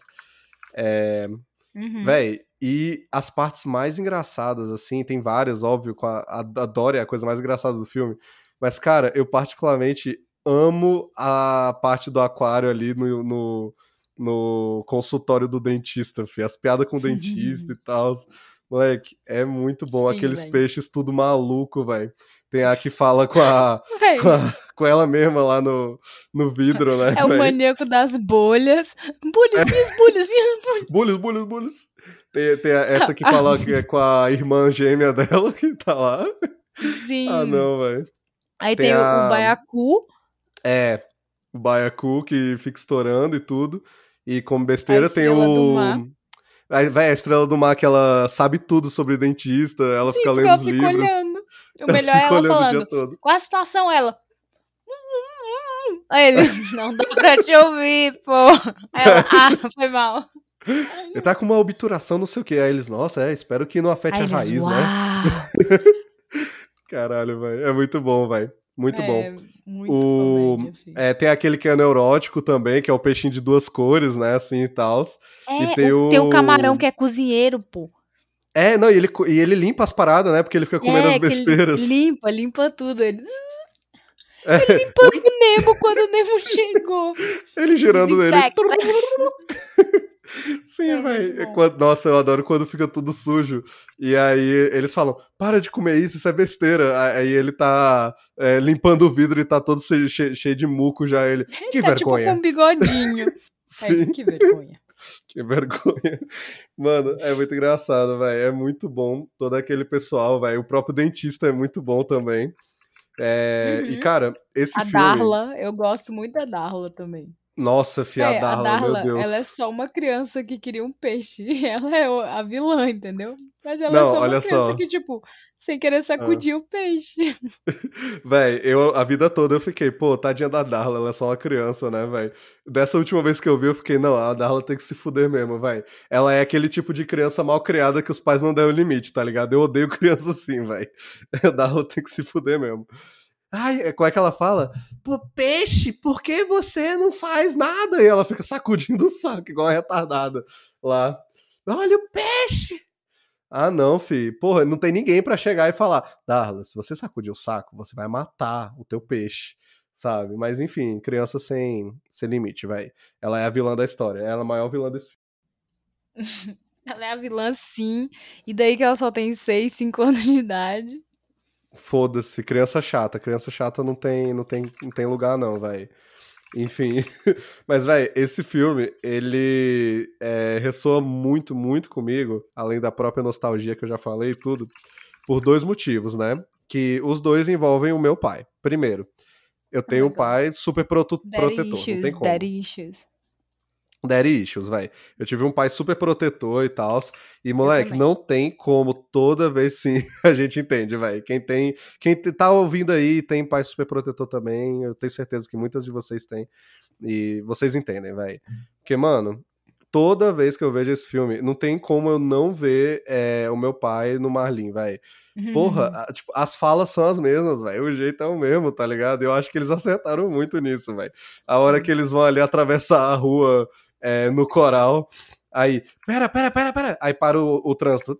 É, Uhum. Véi, e as partes mais engraçadas, assim, tem várias, óbvio, com a, a, a Dory é a coisa mais engraçada do filme. Mas, cara, eu particularmente amo a parte do aquário ali no, no, no consultório do dentista, fi. As piadas com o dentista e tal. Moleque, é muito bom. Sim, Aqueles velho. peixes tudo maluco, velho. Tem a que fala com a, com, a- com ela mesma lá no, no vidro, né? É o véi? maníaco das bolhas. Bolhas, minhas bolhas, minhas bolhas. Bulhos, bulhos, bulhos. Tem, tem a- essa que fala que é com a irmã gêmea dela que tá lá. Sim. Ah, não, velho. Aí Tem tem, o- a- o baiacu. É, o Baiacu que fica estourando e tudo. E como besteira A tem o. Aí, Vai, a Estrela do Mar que ela sabe tudo sobre dentista, ela Sim, fica lendo ela os fica livros. olhando. O melhor é ela o falando. todo. Qual a situação? Ela. Aí ele, não dá pra te ouvir, pô. Ela, ah, foi mal. Ele tá com uma obturação, não sei o que. Aí eles, nossa, é, espero que não afete Aí a eles, raiz, né? Caralho, velho. É muito bom, velho. Muito bom. É, muito O- comédia. É, tem aquele que é neurótico também, que é o peixinho de duas cores, né? Assim e tal. É, e tem o- tem o- camarão que é cozinheiro, pô. É, não, e ele, e ele limpa as paradas, né? Porque ele fica comendo é, as besteiras. limpa, limpa tudo. Ele, É, limpando o Nemo quando o Nemo chegou. ele girando nele. Sim, É velho. Quando- Nossa, eu adoro quando fica tudo sujo. E aí eles falam: para de comer isso, isso é besteira. Aí ele tá é, limpando o vidro e tá todo cheio, cheio- de muco já. Ele. Que tá tipo vergonha. com um bigodinho. Sim, Aí, que vergonha. que vergonha. Mano, é muito engraçado, velho. É muito bom todo aquele pessoal, velho. O próprio dentista é muito bom também. É, E, Uhum. cara, esse A filme. Darla, eu gosto muito da Darla também. Nossa, fia É, Darla, a Darla, meu Deus. ela é só uma criança que queria um peixe. Ela é a vilã, entendeu? Mas ela é Não, só uma criança só. Ah. que, tipo, sem querer sacudir o peixe. Véi, eu a vida toda eu fiquei, pô, tadinha da Darla, ela é só uma criança, né, véi? Dessa última vez que eu vi, eu fiquei, não, a Darla tem que se fuder mesmo, véi. Ela é aquele tipo de criança mal criada que os pais não dão limite, tá ligado? Eu odeio criança assim, véi. A Darla tem que se fuder mesmo. Ai, como é que ela fala? Pô, peixe, por que você não faz nada? E ela fica sacudindo o saco, igual a retardada lá. Olha o peixe! Ah, não, fi. Porra, não tem ninguém pra chegar e falar, Darla, se você sacudir o saco, você vai matar o teu peixe, sabe? Mas enfim, criança sem, sem limite, vai. Ela é a vilã da história. Ela é a maior vilã desse filme. Ela é a vilã, sim. E daí que ela só tem 6, 5 anos de idade. Foda-se, criança chata. Criança chata não tem, não tem, não tem lugar, não, vai. Enfim. Mas, vai, esse filme, ele é, ressoa muito, muito comigo, além da própria nostalgia que eu já falei e tudo, por dois motivos, né? Que os dois envolvem o meu pai. Primeiro, eu tenho um legal. pai super protetor, não issues, tem como. Daddy issues. Velho. Eu tive um pai super protetor e tal. E, moleque, não tem como toda vez sim a gente entende, velho. Quem tem. Quem tá ouvindo aí tem pai super protetor também. Eu tenho certeza que muitas de vocês têm. E vocês entendem, velho. Porque, mano, toda vez que eu vejo esse filme, não tem como eu não ver é, o meu pai no Marlin, velho. Porra, a- tipo, as falas são as mesmas, velho. O jeito é o mesmo, tá ligado? Eu acho que eles acertaram muito nisso, velho. A hora que eles vão ali atravessar a rua é, no coral, aí, pera, pera, pera, pera. Aí para o, o trânsito.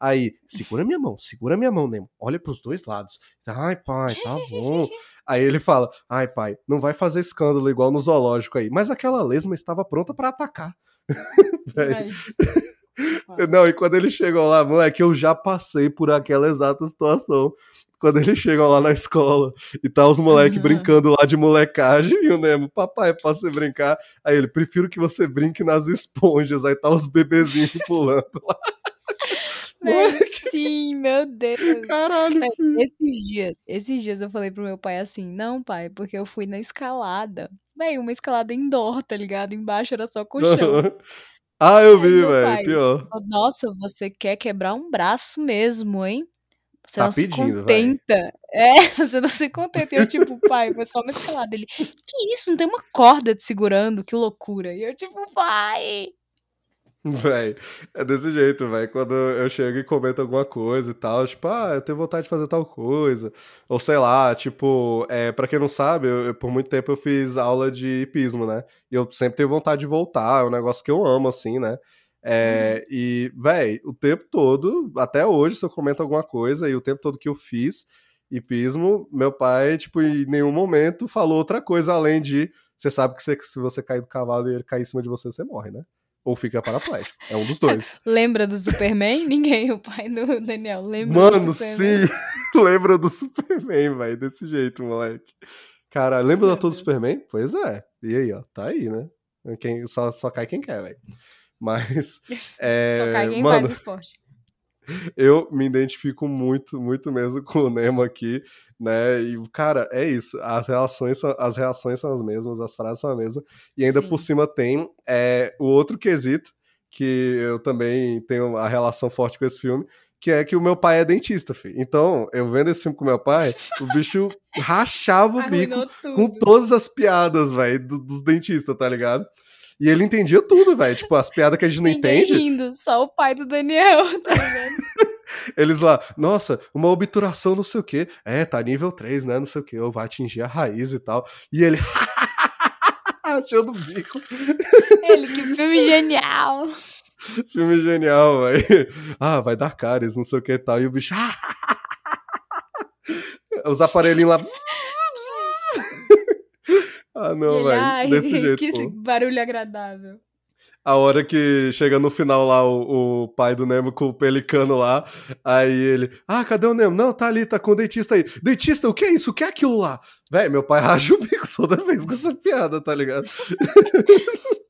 Aí, segura minha mão, segura minha mão, Nemo. Olha pros dois lados. Ai, pai, tá bom. Aí ele fala: Ai, pai, não vai fazer escândalo igual no zoológico aí. Mas aquela lesma estava pronta pra atacar. Não, e quando ele chegou lá, moleque, eu já passei por aquela exata situação. Quando eles chegam lá na escola e tá os moleques Uhum. brincando lá de molecagem e o Nemo, papai, posso você brincar? Aí ele, prefiro que você brinque nas esponjas. Aí tá os bebezinhos pulando lá. Sim, meu Deus. Caralho, filho. Esses dias, esses dias eu falei pro meu pai assim, não, pai, porque eu fui na escalada. Véi, uma escalada indoor, tá ligado? Embaixo era só colchão. ah, eu vi, velho. Pior. Nossa, você quer quebrar um braço mesmo, hein? Você Tá não se pedindo, véi. contenta. É, você não se contenta. E eu, tipo, pai, foi só uma escalada. Ele, que isso? Não tem uma corda te segurando? Que loucura. E eu, tipo, pai. Véi, é desse jeito, véi. Quando eu chego e comento alguma coisa e tal, tipo, ah, eu tenho vontade de fazer tal coisa. Ou sei lá, tipo, é, pra quem não sabe, eu- eu- por muito tempo eu fiz aula de hipismo, né? E eu sempre tenho vontade de voltar, é um negócio que eu amo, assim, né? É, E, véi, o tempo todo, até hoje, se eu comento alguma coisa, e o tempo todo que eu fiz hipismo, meu pai, tipo, em nenhum momento falou outra coisa além de. Você sabe que você- se você cair do cavalo e ele cair em cima de você, você morre, né? Ou fica paraplégico. É um dos dois. Lembra do Superman? Ninguém, o pai do Daniel. Lembra Mano, do Superman? sim! Lembra do Superman, velho. Desse jeito, moleque. Cara, lembra da ator do. Superman? Pois é. E aí, ó. Tá aí, né? Quem, só, só cai quem quer, velho. Mas. É, Só cai quem mano, o esporte. eu me identifico muito, muito mesmo com o Nemo aqui, né? E, cara, é isso. As relações, são- as reações são as mesmas, as frases são as mesmas. E ainda Sim. por cima tem é, o outro quesito, que eu também tenho a relação forte com esse filme, que é que o meu pai é dentista, filho. Então, eu vendo esse filme com meu pai, o bicho rachava o bico com todas as piadas, velho, do- dos dentistas, tá ligado? E ele entendia tudo, velho. Tipo, as piadas que a gente não Ninguém entende. rindo, só o pai do Daniel, tá ligado? Eles lá, nossa, uma obturação não sei o quê. É, tá nível 3, né? Não sei o quê. Ou vai atingir a raiz e tal. E ele. Achando o bico. Ele, que filme genial. Filme genial, velho. Ah, vai dar cáries, não sei o que e tal. E o bicho. Os aparelhinhos lá. Ah, não, velho. Desse jeito. que pô. barulho agradável. A hora que chega no final lá o, o pai do Nemo com o pelicano lá, aí ele, ah, cadê o Nemo? Não, tá ali, tá com o dentista aí. Dentista, o que é isso? O que é aquilo lá? Véi, meu pai racha o bico toda vez com essa piada, tá ligado?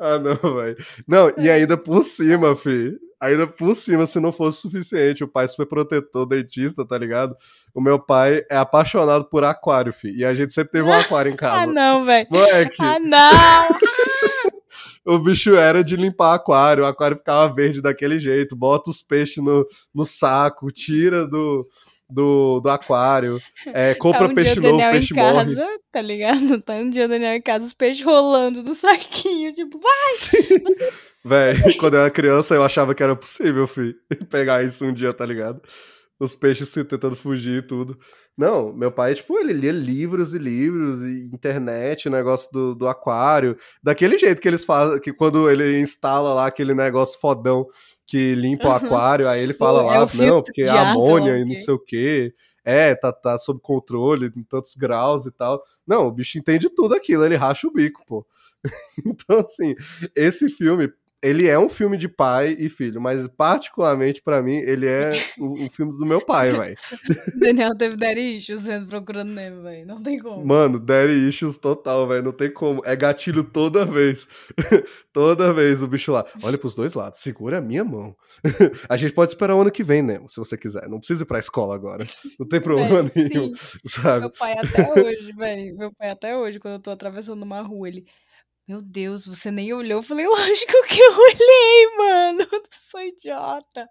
ah, não, velho. Não, e ainda por cima, fi. Ainda por cima, se não fosse suficiente, o pai super protetor, dentista, tá ligado? O meu pai é apaixonado por aquário, fi. E a gente sempre teve um aquário em Ah, casa. não, velho. Moleque, Ah, não. o bicho era de limpar aquário, o aquário ficava verde daquele jeito, bota os peixes no, no saco, tira do, do, do aquário, é, compra tá um peixe novo, Daniel peixe em morre. casa, tá ligado? Tá um dia o Daniel em casa, os peixes rolando no saquinho, tipo, vai. Sim. Véi, quando eu era criança eu achava que era possível, fi, pegar isso um dia, tá ligado? Os peixes tentando fugir e tudo. Não, meu pai, tipo, ele lia livros e livros, e internet, o negócio do, do aquário. Daquele jeito que eles fazem, que quando ele instala lá aquele negócio fodão que limpa o aquário, aí ele fala É lá, filtro não, porque lá amônia o e não sei o quê. É, tá, tá sob controle em tantos graus e tal. Não, o bicho entende tudo aquilo, ele racha o bico, pô. Então, assim, esse filme, ele é um filme de pai e filho, mas particularmente pra mim, ele é o, o filme do meu pai, velho. Daniel teve daddy issues vendo Procurando Nemo, velho. Não tem como. Mano, daddy issues total, velho, não tem como. É gatilho toda vez. toda vez o bicho lá. Olha pros dois lados, segura a minha mão. a gente pode esperar o ano que vem, Nemo, se você quiser. Não precisa ir pra escola agora. Não tem problema Véi, nenhum, sim. sabe? Meu pai até hoje, velho. Meu pai até hoje, quando eu tô atravessando uma rua, ele. Meu Deus, você nem olhou? Eu falei, lógico que eu olhei, mano. Sou idiota.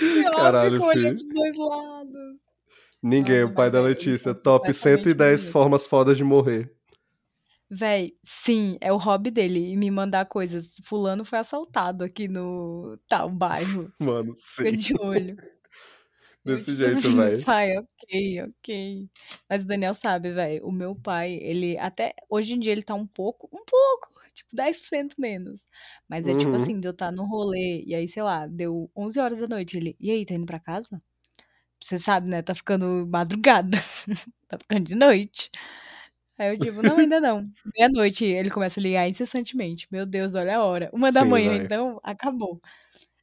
Óbvio Caralho, filho. pros dois lados. Ninguém, Mano, o pai da é, Letícia. são Top completamente 110 bonitos. formas fodas de morrer. Véi, sim, é o hobby dele. E me mandar coisas. Fulano foi assaltado aqui no tal bairro. Mano, Fica sim. de olho. Desse tipo jeito, velho. pai, ok, ok. Mas o Daniel sabe, velho. O meu pai, ele até. Hoje em dia ele tá um pouco, um pouco, tipo 10% menos. Mas é tipo Uhum. assim, de eu estar no rolê, e aí, sei lá, deu 11 horas da noite. Ele, e aí, tá indo pra casa? Você sabe, né? Tá ficando madrugada. tá ficando de noite. Aí eu digo, não, ainda não. Meia-noite ele começa a ligar incessantemente. Meu Deus, olha a hora. Uma da Sim, manhã, véi. então, acabou.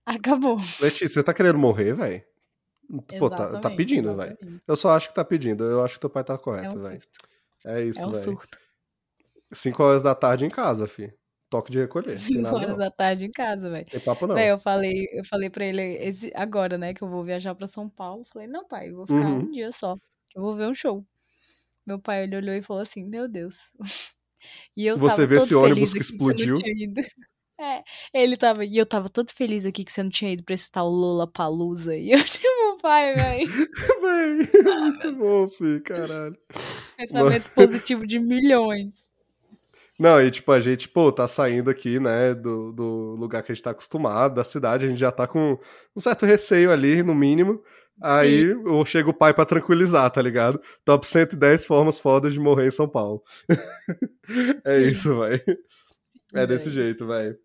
Acabou. Letícia, você tá querendo morrer, velho? Pô, tá, tá pedindo, velho. Eu só acho que tá pedindo. Eu acho que teu pai tá É correto, um velho. surto. É isso, É um velho. surto. 5 horas da tarde em casa, fi. Toque de recolher. Tem 5 nada horas não. da tarde em casa, velho. Tem papo não. Véi, eu falei, eu falei pra ele esse, agora, né, que eu vou viajar pra São Paulo. Falei, não, pai, eu vou ficar Uhum. um dia só. que Eu vou ver um show. Meu pai, ele olhou e falou assim, meu Deus. E eu Você tava vê todo esse ônibus feliz que que explodiu? não tinha ido. É, ele tava, e eu tava todo feliz aqui que você não tinha ido pra esse tal Lollapalooza. E eu, pai, velho, muito bom, fi, caralho. pensamento positivo de milhões. Não, e tipo, a gente, pô, tá saindo aqui, né, do, do lugar que a gente tá acostumado, da cidade, a gente já tá com um certo receio ali, no mínimo. Aí eu chega o pai pra tranquilizar, tá ligado? Top 110 formas fodas de morrer em São Paulo. é isso, velho. É desse jeito, velho.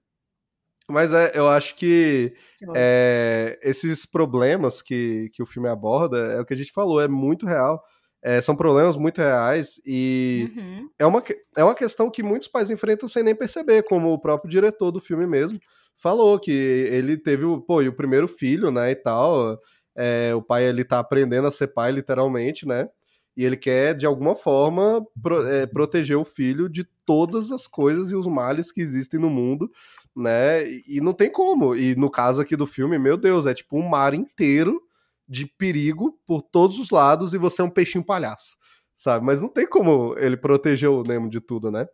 Mas é, eu acho que é, esses problemas que, que o filme aborda, é o que a gente falou, é muito real. É, são problemas muito reais e Uhum. é uma, é uma questão que muitos pais enfrentam sem nem perceber, como o próprio diretor do filme mesmo falou, que ele teve o, pô, o primeiro filho, né, e tal, é, o pai, ele tá aprendendo a ser pai, literalmente, né, e ele quer, de alguma forma, pro- proteger o filho de todas as coisas e os males que existem no mundo, né, e, não tem como, e no caso aqui do filme, meu Deus, é tipo um mar inteiro de perigo por todos os lados e você é um peixinho palhaço sabe? Mas não tem como ele proteger o Nemo de tudo, né?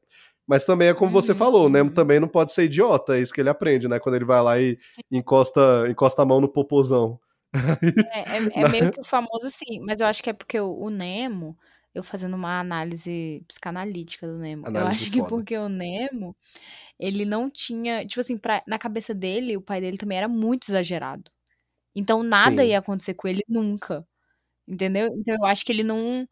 Mas também é como você Uhum, falou, o Nemo também não pode ser idiota, é isso que ele aprende, né? Quando ele vai lá e encosta, encosta a mão no popozão. É, é- é meio que o famoso assim, mas eu acho que é porque o, o Nemo, eu fazendo uma análise psicanalítica do Nemo, eu Análise acho que foda. porque o Nemo, ele não tinha, tipo assim, pra- na cabeça dele, o pai dele também era muito exagerado. Então nada Sim. ia acontecer com ele nunca, entendeu? Então eu acho que ele não,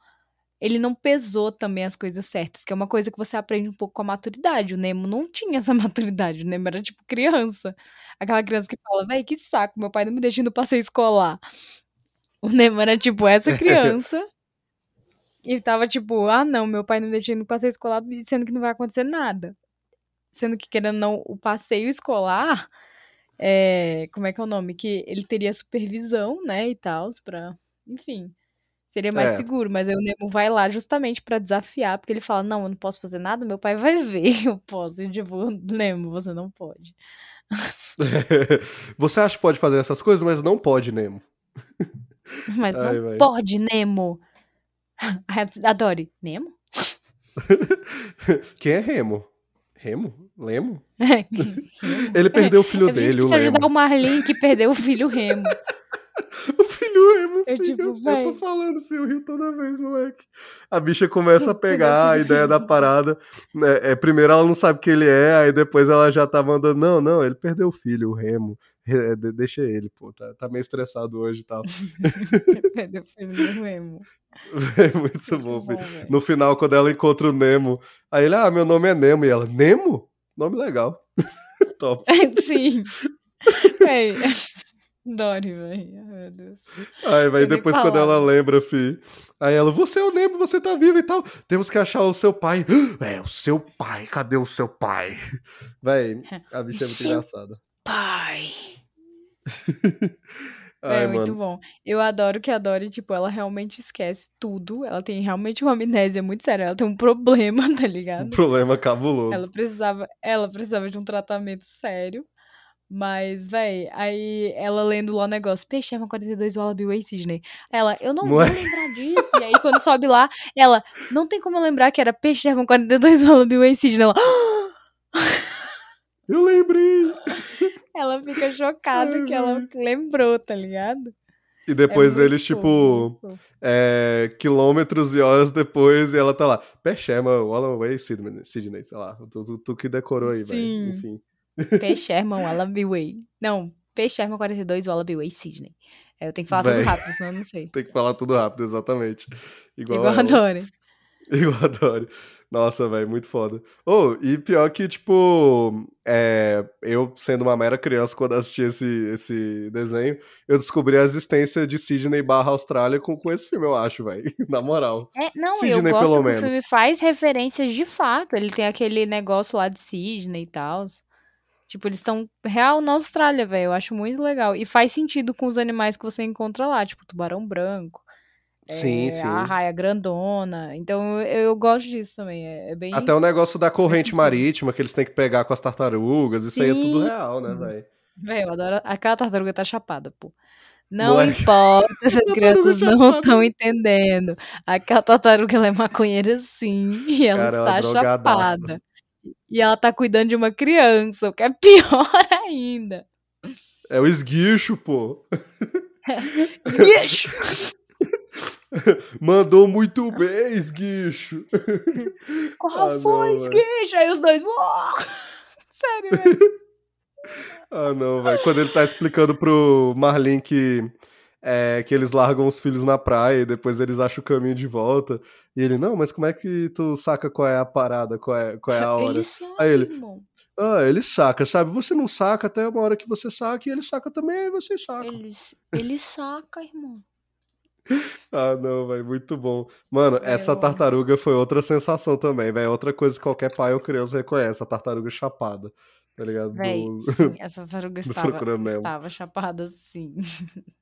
ele não pesou também as coisas certas, que é uma coisa que você aprende um pouco com a maturidade. O Nemo não tinha essa maturidade, o Nemo era tipo criança. Aquela criança que fala, véi, que saco, meu pai não me deixa ir no passeio escolar. O Nemo era tipo essa criança. E tava tipo, ah não, meu pai não deixa ir no passeio escolar, sendo que não vai acontecer nada. Sendo que, querendo ou não, o passeio escolar, é, como é que é o nome? Que ele teria supervisão, né, e tal, pra, enfim, seria mais É. seguro. Mas aí o Nemo vai lá justamente pra desafiar, porque ele fala, não, eu não posso fazer nada, meu pai vai ver, eu posso. E tipo, Nemo, você não pode. você acha que pode fazer essas coisas, mas não pode, Nemo. Mas Ai, não vai. pode, Nemo. Adore. Nemo? Quem é Remo? Remo? Lemo? Ele perdeu o filho A gente dele, o precisa ajudar o Marlin que perdeu o filho Remo. O Remo, Eu, filho. tipo, eu véi. tô falando, filho, eu rio toda vez, moleque. A bicha começa a pegar a ideia da parada. né, É, primeiro ela não sabe quem ele é, aí depois ela já tá mandando, não, não, ele perdeu o filho, o Remo. É, de- deixa ele, pô, tá, tá meio estressado hoje e tal. perdeu o filho do Remo. É muito bom, filho. No final, quando ela encontra o Nemo, aí ele, ah, meu nome é Nemo. E ela, Nemo? Nome legal. Top. Sim. Véi. Dory, velho. Ai, Meu Deus. Aí, vai Eu depois quando ela lembra, fi. Aí ela, você é o Nemo, você tá vivo e tal. Temos que achar o seu pai. É, o seu pai, cadê o seu pai? Véi, a bicha é muito Seu- engraçada. Pai. Ai, é muito mano. bom. Eu adoro que a Dory, tipo, ela realmente esquece tudo. Ela tem realmente uma amnésia muito séria. Ela tem um problema, tá Um ligado? problema cabuloso. Ela precisava, ela precisava de um tratamento sério. Mas, véi, aí ela lendo lá o negócio, Peixe Herman 42 Wallaby Way Sydney. Ela, eu não vou lembrar disso. E aí, quando sobe lá, ela, não tem como eu lembrar que era Peixe Herman 42 Wallaby Way Sydney. Ela, Eu lembrei. ela fica chocada que ela lembrou, tá ligado? E depois É eles, tipo, fofo. é, quilômetros e horas depois, e ela tá lá. Pechema, Wallaway, Sydney, Sydney, sei lá. Tu, tu, tu que decorou aí, velho. Enfim. Peixe Herman Wallaby Way. Não, Peixe Herman 42 Wallaby Way Sydney. É, Eu tenho que falar Véi. tudo rápido, senão eu não sei. Tem que falar tudo rápido, exatamente. Igual, Igual a. Dory. Igual a Dory. Nossa, velho, muito foda. Oh, e pior que, tipo, é, eu, sendo uma mera criança, quando assisti esse, esse desenho, eu descobri a existência de Sydney barra Austrália com, com esse filme, eu acho, velho. Na moral. É, não, Sydney, eu gosto pelo que o menos. filme faz referências de fato. Ele tem aquele negócio lá de Sydney e tal. Tipo, eles estão real na Austrália, velho. Eu acho muito legal. E faz sentido com os animais que você encontra lá, tipo tubarão branco. Sim, é, sim. A raia grandona. Então eu, eu gosto disso também. É, é bem. Até o negócio da corrente marítima que eles têm que pegar com as tartarugas, isso aí é tudo Sim. real, né, velho? Velho, eu adoro. Aquela tartaruga tá chapada, pô. Não Moleque. importa se as crianças não estão entendendo. Aquela tartaruga ela é maconheira sim. E ela Cara, ela é está chapada. E ela tá cuidando de uma criança, o que é pior ainda. É o esguicho, pô. Esguicho! Mandou muito bem, esguicho. Qual Ah, foi, não, esguicho? Aí os dois. "Uó!" Sério, velho. Ah, não, velho. Quando ele tá explicando pro Marlin que, é, que eles largam os filhos na praia e depois eles acham o caminho de volta. E ele, não, mas como é que tu saca qual é a parada, qual é, qual é a hora? Ele Aí ele-. Ah, ele saca, sabe? Você não saca até uma hora que você saca e ele saca também, aí vocês sacam. Ele, ele saca, irmão. Ah, não, velho, muito bom. Mano, É, essa tartaruga foi outra sensação também, velho. Outra coisa que qualquer pai ou criança reconhece, a tartaruga chapada, tá ligado? Véi, Do- sim, essa tartaruga estava, estava chapada, sim.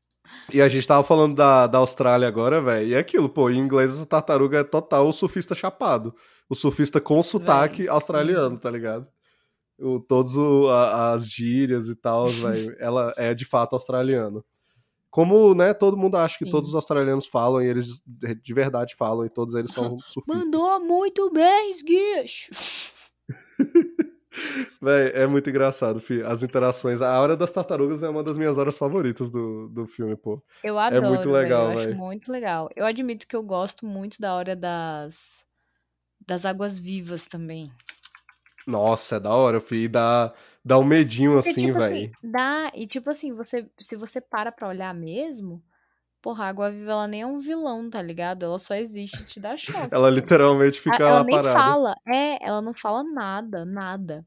E a gente tava falando da, da Austrália agora, velho. E é aquilo, pô, em inglês essa tartaruga é total o surfista chapado. O surfista com sotaque sim. australiano, tá ligado? O, todos o- a- as gírias e tal, velho. Ela é de fato australiana. Como, né, todo mundo acha que Sim. todos os australianos falam e eles de de verdade falam e todos eles são surfistas. Mandou muito bem, esguicho. Véi, é muito engraçado, fi. As interações. A Hora das Tartarugas é uma das minhas horas favoritas do, do filme, pô. Eu adoro, É muito legal, velho, eu acho muito legal. Eu admito que eu gosto muito da hora das das águas vivas também. Nossa, é da hora, fi. E dá, dá um medinho Porque, assim, tipo velho. assim, dá, e tipo assim, você, se você para pra olhar mesmo, porra, a água viva ela nem é um vilão, tá ligado? Ela só existe e te dá choque. Ela pô. literalmente fica ela lá nem parada. fala, é, ela não fala nada, nada.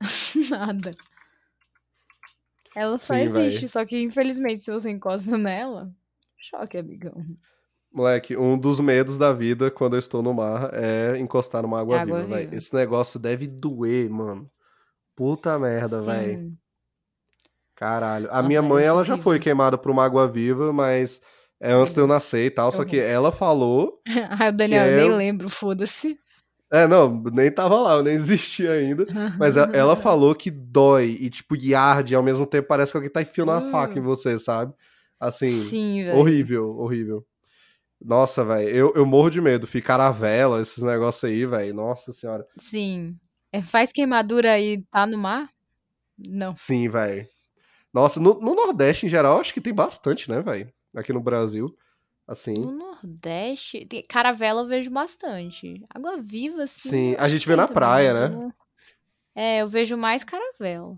nada. Ela só Sim, véi. existe, só que infelizmente se você encosta nela, choque, amigão. Moleque, um dos medos da vida quando eu estou no mar é encostar numa água, Água viva, velho. viva. Esse negócio deve doer, mano. Puta merda, velho. Caralho. A Nossa, minha mas mãe, ela já foi queimada por uma água viva, mas é antes de eu nascer e tal. Só que ela falou. Ai, o Daniel, eu é nem lembro, foda-se. É, não, nem tava lá, eu nem existia ainda. Mas ela falou que dói e, tipo, e arde, e ao mesmo tempo parece que alguém tá enfiando uma faca em Hum. você, sabe? Assim, Sim, velho. horrível, horrível. Nossa, velho, eu, eu morro de medo. Ficar a vela, esses negócios aí, velho. Nossa senhora. Sim. É, faz queimadura e tá no mar? Não. Sim, velho. Nossa, no, no Nordeste, em geral, acho que tem bastante, né, velho? Aqui no Brasil. Assim. No Nordeste, caravela eu vejo bastante. Água viva, assim. Sim, a gente vê na praia, eu né? É, eu vejo mais caravela.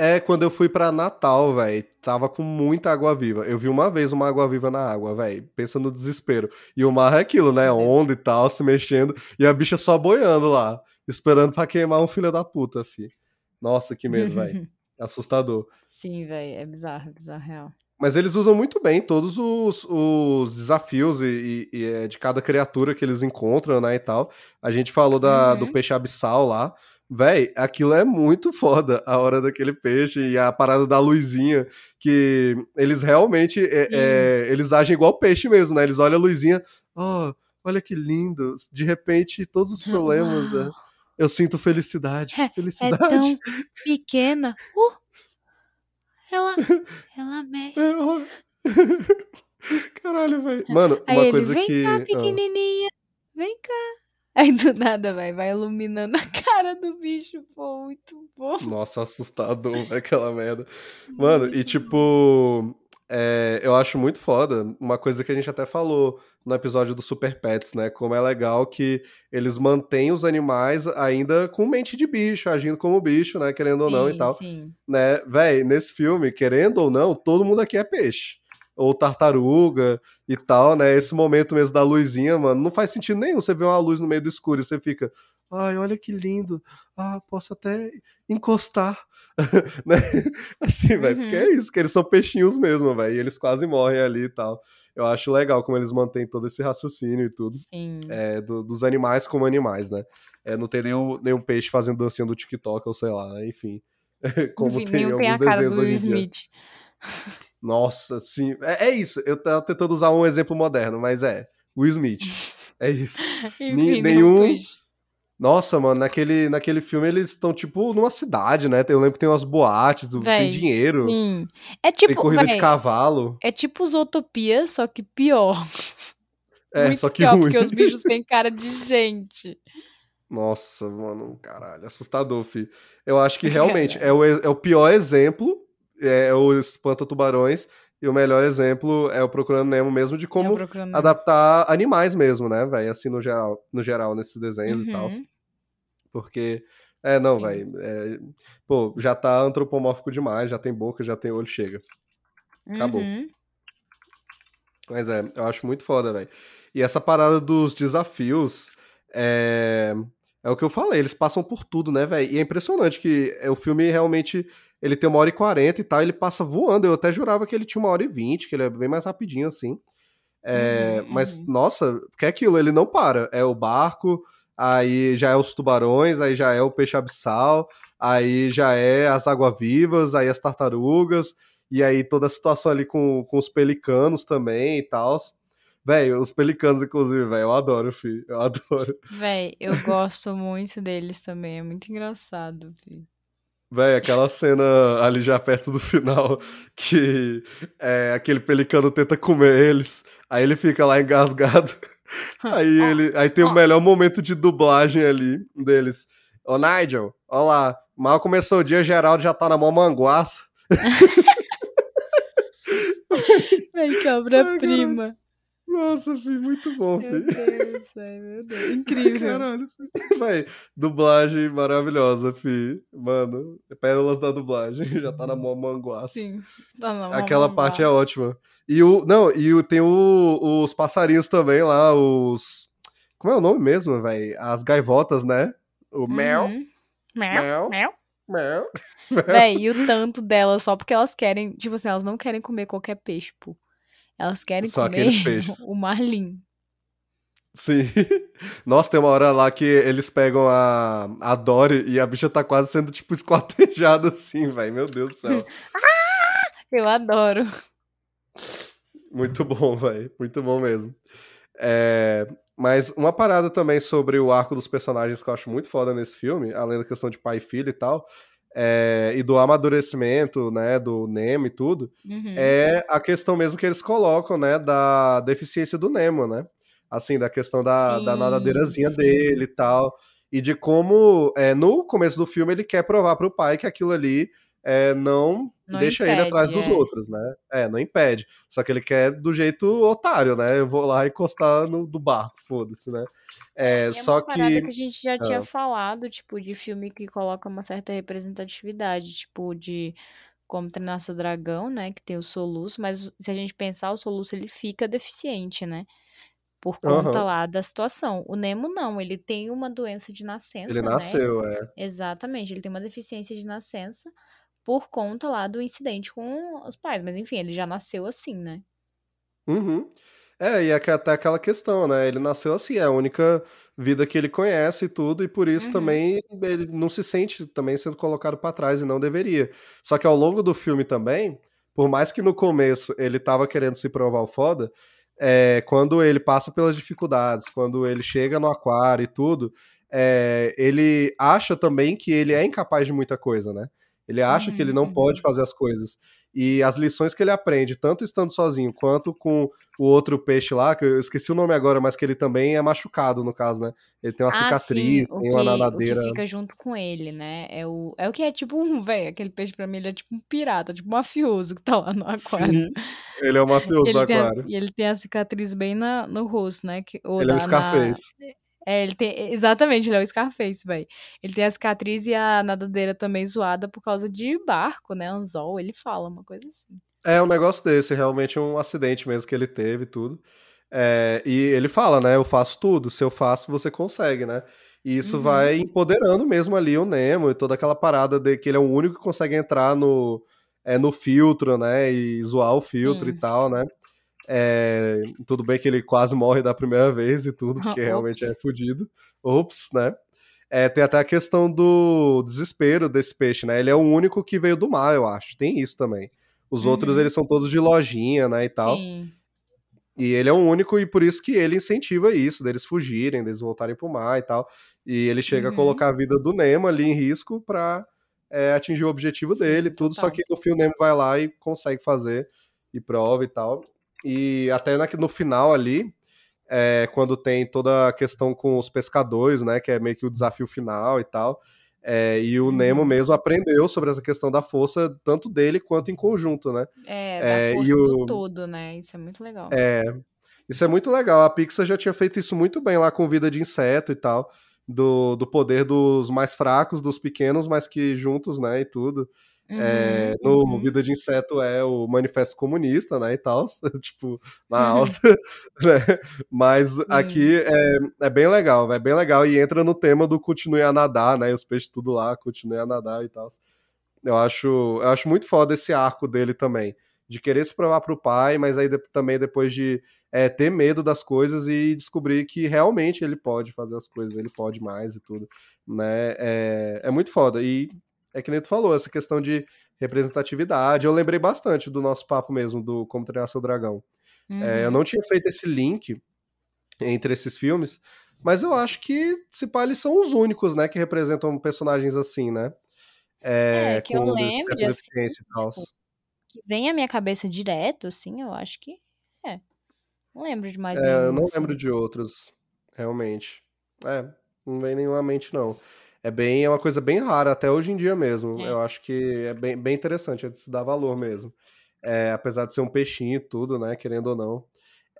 É, quando eu fui pra Natal, velho, tava com muita água viva. Eu vi uma vez uma água viva na água, velho, pensa no desespero. E o mar é aquilo, né? Onda e tal, se mexendo, e a bicha só boiando lá, esperando pra queimar um filho da puta, fi. Nossa, que medo, velho. Assustador. Sim, velho, é bizarro, é bizarro, real. Mas eles usam muito bem todos os, os desafios e, e- e, é, de cada criatura que eles encontram, né, e tal. A gente falou da, do Uhum. peixe abissal lá. Véi, aquilo é muito foda, a hora daquele peixe e a parada da luzinha, que eles realmente, é, é, eles agem igual peixe mesmo, né? Eles olham a luzinha, ó, olha que lindo. De repente, todos os problemas, né? Eu sinto felicidade. É- é felicidade. tão pequena. Uh, ela, ela mexe. Caralho, velho. Mano, Aí uma ele, coisa vem que. cá, ah. pequenininha, vem cá. Aí do nada, vai, vai iluminando a cara do bicho, pô, muito bom. Nossa, assustador, aquela merda. Mano, e Muito tipo, é, eu acho muito foda uma coisa que a gente até falou no episódio do Super Pets, né? Como é legal que eles mantêm os animais ainda com mente de bicho, agindo como bicho, né? Querendo ou não e tal. sim. Né, véi, nesse filme, querendo ou não, todo mundo aqui é peixe. ou tartaruga e tal, né? Esse momento mesmo da luzinha, mano, não faz sentido nenhum. Você vê uma luz no meio do escuro e você fica, ai, olha que lindo. Ah, posso até encostar. né? Assim, velho, porque Uhum. é isso, que eles são peixinhos mesmo, velho. E eles quase morrem ali e tal. Eu acho legal como eles mantêm todo esse raciocínio e tudo. Sim. É, do- dos animais como animais, né? É, não tem nenhum, nenhum peixe fazendo dancinha do TikTok, ou sei lá, né? enfim. Como tem em nenhum tem a alguns cara do hoje. Smith. Nossa, sim. É, é isso. Eu tava tentando usar um exemplo moderno, mas é. Will Smith. É isso. Enfim, nenhum-. Nossa, mano, naquele, naquele filme eles estão, tipo, numa cidade, né? Eu lembro que tem umas boates, tem Véi, dinheiro, Sim. É tem tipo, corrida de véi, cavalo. é tipo Zootopia, só que pior. É, Muito só que pior, ruim. porque os bichos têm cara de gente. Nossa, mano, caralho, assustador, fi. Eu acho que realmente é o, é o pior exemplo, é o Espanta Tubarões, e o melhor exemplo é o Procurando Nemo mesmo, de Eu como adaptar animais mesmo, né, velho? Assim, no geral, no geral, nesses desenhos e tal. Uhum. Porque, é, não, velho. pô, já tá antropomórfico demais, já tem boca, já tem olho, chega. Acabou. Uhum. Mas é, eu acho muito foda, velho. E essa parada dos desafios é, é o que eu falei, eles passam por tudo, né, velho? E é impressionante que é, o filme realmente ele tem uma hora e quarenta e tal, ele passa voando. Eu até jurava que ele tinha uma hora e vinte, que ele é bem mais rapidinho assim. É, Uhum, mas, nossa, que é aquilo, ele não para. É o barco, aí já é os tubarões, aí já é o peixe abissal, aí já é as águas-vivas, aí as tartarugas, e aí toda a situação ali com, com os pelicanos também e tal. Velho, os pelicanos, inclusive, velho, eu adoro, filho. Eu adoro. Véi, eu gosto muito deles também. É muito engraçado, fi. Véi, aquela cena ali já perto do final, que é, aquele pelicano tenta comer eles, aí ele fica lá engasgado. Aí ele. Aí tem o melhor momento de dublagem ali deles. Ô Nigel, ó lá, mal começou o dia, Geraldo já tá na mão manguaça. Ai, que obra-prima. Nossa, filho, muito bom, Meu filho. Deus, ai, meu Deus. Incrível. Caralho, filho. Véi, dublagem maravilhosa, fi. Mano, pérolas da dublagem, já tá na mão manguaça. Sim. Tá na mão Aquela parte é ótima. E o. Não, e o, tem o- os passarinhos também lá, os. Como é o nome mesmo, velho? As gaivotas, né? O mel. Uhum. Mel, Mel. mel. Mel. Véi, e o tanto delas só porque elas querem, tipo assim, elas não querem comer qualquer peixe, pô. Elas querem Só comer o marlim. Sim. Nossa, tem uma hora lá que eles pegam a, a Dory e a bicha tá quase sendo, tipo, esquartejada assim, velho. Meu Deus do céu. Eu adoro. Muito bom, velho. Muito bom mesmo. É, Mas uma parada também sobre o arco dos personagens que eu acho muito foda nesse filme, além da questão de pai e filho e tal, é, e do amadurecimento, né, do Nemo e tudo, Uhum. é a questão mesmo que eles colocam, né, da deficiência do Nemo, né? Assim, da questão da, da nadadeirazinha sim. dele e tal. E de como, é, no começo do filme, ele quer provar pro pai que aquilo ali é, não, Não deixa ele atrás impede, dos é. outros, né? É, não impede. Só que ele quer do jeito otário, né? Eu vou lá encostar no do barco, foda-se, né? É, E é só uma parada que. que a gente já tinha Ah. falado, tipo, de filme que coloca uma certa representatividade, tipo, de Como Treinar Seu Dragão, né, que tem o soluço, mas se a gente pensar, o soluço ele fica deficiente, né, por conta Aham. lá da situação. O Nemo não, ele tem uma doença de nascença, Ele né? nasceu, é. Exatamente, ele tem uma deficiência de nascença por conta lá do incidente com os pais, mas enfim, ele já nasceu assim, né? Uhum. É, e é que até aquela questão, né? Ele nasceu assim, é a única vida que ele conhece e tudo, e por isso Uhum. também ele não se sente também sendo colocado pra trás e não deveria. Só que ao longo do filme também, por mais que no começo ele tava querendo se provar o foda, é, quando ele passa pelas dificuldades, quando ele chega no aquário e tudo, é, ele acha também que ele é incapaz de muita coisa, né? Ele acha que ele Uhum, não uhum. pode fazer as coisas. E as lições que ele aprende, tanto estando sozinho quanto com o outro peixe lá, que eu esqueci o nome agora, mas que ele também é machucado, no caso, né? Ele tem uma Ah, cicatriz, tem uma que, o que nadadeira. fica junto com ele, né? É o, é o que é tipo um, velho, aquele peixe pra mim ele é tipo um pirata, tipo um mafioso que tá lá no aquário. Sim, ele é o mafioso do tem a, aquário. e ele tem a cicatriz bem na, no rosto, né? Que, Ele é o na, na- Scarface. É, ele tem. Exatamente, ele é o Scarface, velho. Ele tem a cicatriz e a nadadeira também zoada por causa de barco, né? Anzol, ele fala uma coisa assim. É um negócio desse, realmente um acidente mesmo que ele teve e tudo. É, e ele fala, né? Eu faço tudo. Se eu faço, você consegue, né? E isso Uhum. vai empoderando mesmo ali o Nemo e toda aquela parada de que ele é o único que consegue entrar no, é, no filtro, né? E zoar o filtro e tal, né? É, tudo bem que ele quase morre da primeira vez e tudo, porque realmente Ops. é fudido. Ops, né? É, tem até a questão do desespero desse peixe, né? Ele é o único que veio do mar, eu acho. Tem isso também. Os outros, Uhum. eles são todos de lojinha, né, e tal. Sim. E ele é o único, e por isso que ele incentiva isso, deles fugirem, deles voltarem pro mar e tal. E ele chega Uhum. a colocar a vida do Nemo ali em risco pra é, atingir o objetivo Sim, dele, tudo. Só total. que no fim o Nemo vai lá e consegue fazer, e prova e tal. E até no final ali, é, quando tem toda a questão com os pescadores, né, que é meio que o desafio final e tal. é, e o Uhum. Nemo mesmo aprendeu sobre essa questão da força, tanto dele quanto em conjunto, né? É, É, da e força o- do todo, né? Isso é muito legal. É, isso é muito legal. A Pixar já tinha feito isso muito bem lá com Vida de Inseto e tal. Do, do poder dos mais fracos, dos pequenos, mas que juntos, né, e tudo. É, Uhum, no uhum. Vida de Inseto é o Manifesto Comunista, né, e tal, tipo, na alta, né? Mas aqui é, é bem legal, é bem legal, e entra no tema do continue a nadar, né, os peixes tudo lá, continue a nadar e tal. Eu acho, eu acho muito foda esse arco dele também, de querer se provar pro pai, mas aí de- também depois de é, ter medo das coisas e descobrir que realmente ele pode fazer as coisas, ele pode mais e tudo, né? É, é muito foda. E é que nem tu falou, essa questão de representatividade. Eu lembrei bastante do nosso papo mesmo, do Como Treinar Seu Dragão. É, eu Uhum. não tinha feito esse link entre esses filmes, mas eu acho que, se pá, eles são os únicos, né, que representam personagens assim, né? É, que eu certa assim, e tal. tipo, que vem à minha cabeça direto, assim, eu acho que é. Não lembro de mais É, eu nenhum, não assim. lembro de outros, realmente. É, não vem nenhuma mente, não. É bem, é uma coisa bem rara, até hoje em dia mesmo. É. Eu acho que é bem, bem interessante, é de se dar valor mesmo. É, apesar de ser um peixinho e tudo, né, querendo ou não.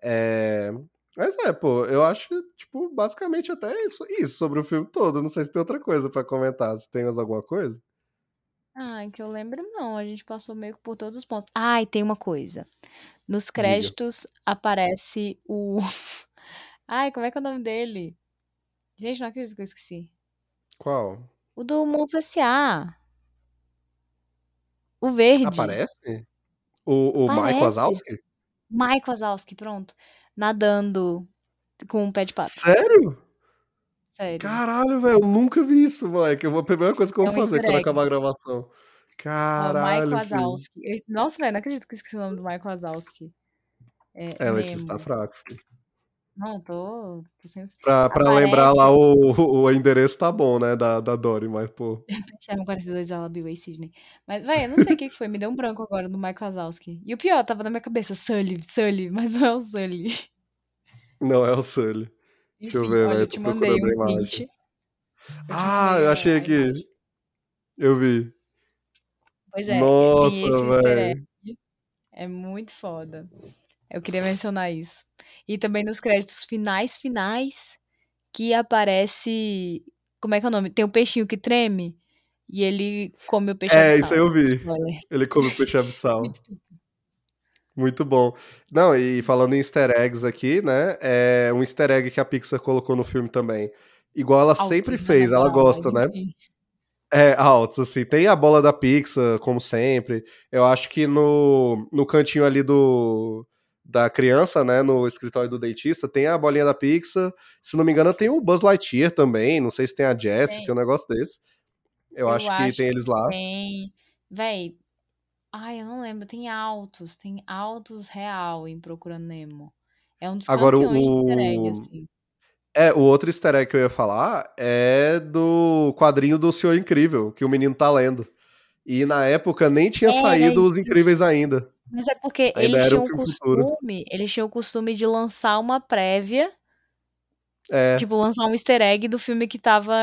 É, Mas é, pô, eu acho que, tipo, basicamente até isso, isso sobre o filme todo. Não sei se tem outra coisa pra comentar. Se tem mais alguma coisa? Ah, que eu lembro não, a gente passou meio que por todos os pontos. Ah, e tem uma coisa. Nos créditos aparece o. Ai, como é que é o nome dele? Gente, não acredito que eu esqueci. Qual? O do Monstro S.A. O verde. Aparece? O, o Mike. Wazowski? Mike Wazowski, pronto. Nadando com um pé de pato. Sério? Sério. Caralho, velho, eu nunca vi isso, Mike. Vou- A primeira coisa que eu É vou um fazer quando acabar a gravação. Mike Caralho, filho. Wazowski. Eu- Nossa, velho, não acredito que eu esqueci o nome do Mike Wazowski. É, É, Letícia tá fraco, filho. Não, tô, tô sem... Pra, pra Aparece- lembrar lá o, o endereço tá bom, né, da, da Dory, mas, pô... Chama 42 ela Bill Sidney. Mas, velho, eu não sei o que que foi. Me deu um branco agora do Mike Wazowski. E o pior, tava na minha cabeça, Sully, Sully, mas não é o Sully. Não é o Sully. Deixa eu Enfim, ver, velho, eu tô te mandei um imagem. print. Eu Ah, eu achei aqui. Eu vi. Pois é, Nossa, velho. É muito foda. Eu queria mencionar isso. E também nos créditos finais, finais, que aparece. Como é que é o nome? Tem o peixinho que treme e ele come o peixe É, abissal. isso aí eu vi. Spoiler. Ele come o peixe abissal. Muito bom. Não, e falando em easter eggs aqui, né? É um easter egg que a Pixar colocou no filme também. Igual ela sempre Altos, né, fez, na ela gosta, né? É, altos, assim. Tem a bola da Pixar, como sempre. Eu acho que no, no cantinho ali do da criança, né, no escritório do dentista, tem a bolinha da Pixar. Se não me engano, tem o Buzz Lightyear também. Não sei se tem a Jessie, Tem. tem um negócio desse. Eu, Eu acho que acho tem eles lá. Tem. Véi. Ai, eu não lembro. Tem altos. Tem altos real em Procurando Nemo. É um dos Agora, o- campeões de easter egg, o- assim. É, o outro easter egg que eu ia falar é do quadrinho do Senhor Incrível, que o menino tá lendo. E na época nem tinha Era saído Os isso. Incríveis ainda. Mas é porque Ainda eles tinham um o futuro. costume. Eles tinham o costume de lançar uma prévia. É, Tipo, lançar um easter egg do filme que tava.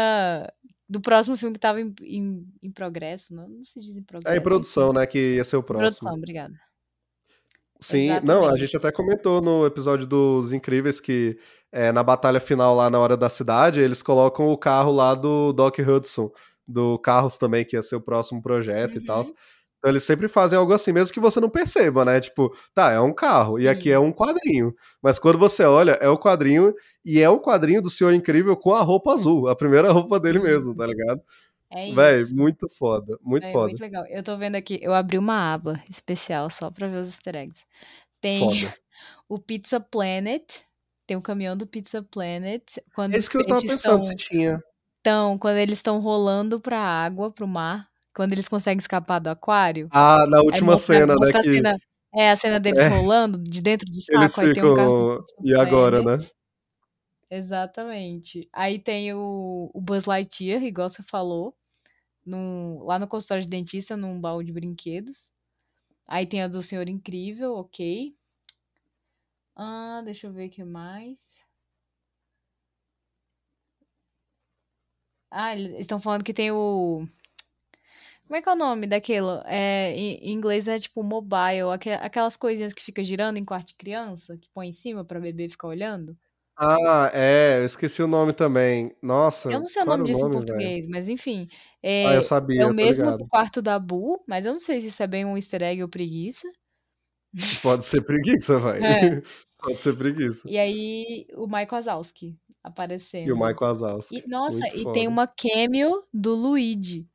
Do próximo filme que tava em, em, em progresso. Não, não se diz em progresso. é em produção, né? Que ia ser o próximo. Produção, obrigada. Sim, não, a Exatamente. gente até comentou no episódio dos Incríveis que é, na batalha final lá na hora da cidade, eles colocam o carro lá do Doc Hudson, do Carros também, que ia ser o próximo projeto e Uhum. tal. Então eles sempre fazem algo assim, mesmo que você não perceba, né? Tipo, tá, é um carro e aqui é um quadrinho. Mas quando você olha, é o quadrinho e é o quadrinho do Senhor Incrível com a roupa azul, a primeira roupa dele mesmo, tá ligado? É isso. Véi, muito foda, muito É foda. muito legal. Eu tô vendo aqui, eu abri uma aba especial só pra ver os easter eggs. Tem Foda. o Pizza Planet, tem o caminhão do Pizza Planet. Quando É isso que eu tava pensando estão, se tinha. estão- quando eles estão rolando pra água, pro mar, quando eles conseguem escapar do aquário. Ah, na última mostra, cena, né? mostra Que cena, é a cena deles É. rolando de dentro do eles saco, aí tem um carro E agora, Planet. né? Exatamente. Aí tem o, o Buzz Lightyear, igual você falou, num- lá no consultório de dentista, num baú de brinquedos. Aí tem a do Senhor Incrível, ok. Ah, deixa eu ver o que mais. Ah, eles estão falando que tem o. Como é que é o nome daquilo? É, em em inglês é tipo mobile, aque- aquelas coisinhas que fica girando em quarto de criança, que põe em cima pra bebê ficar olhando. Ah, é, eu esqueci o nome também. Nossa, Eu não sei o nome disso em nome, velho? português, mas enfim. Ah, eu É, sabia, é o tô mesmo ligado. do quarto da Bu, mas eu não sei se isso é bem um easter egg ou preguiça. Pode ser preguiça, vai. É. Pode ser preguiça. E aí, o Mike Wazowski E o aparecendo. Michael Wazowski. E, nossa, Muito e foda. tem uma cameo do Luigi,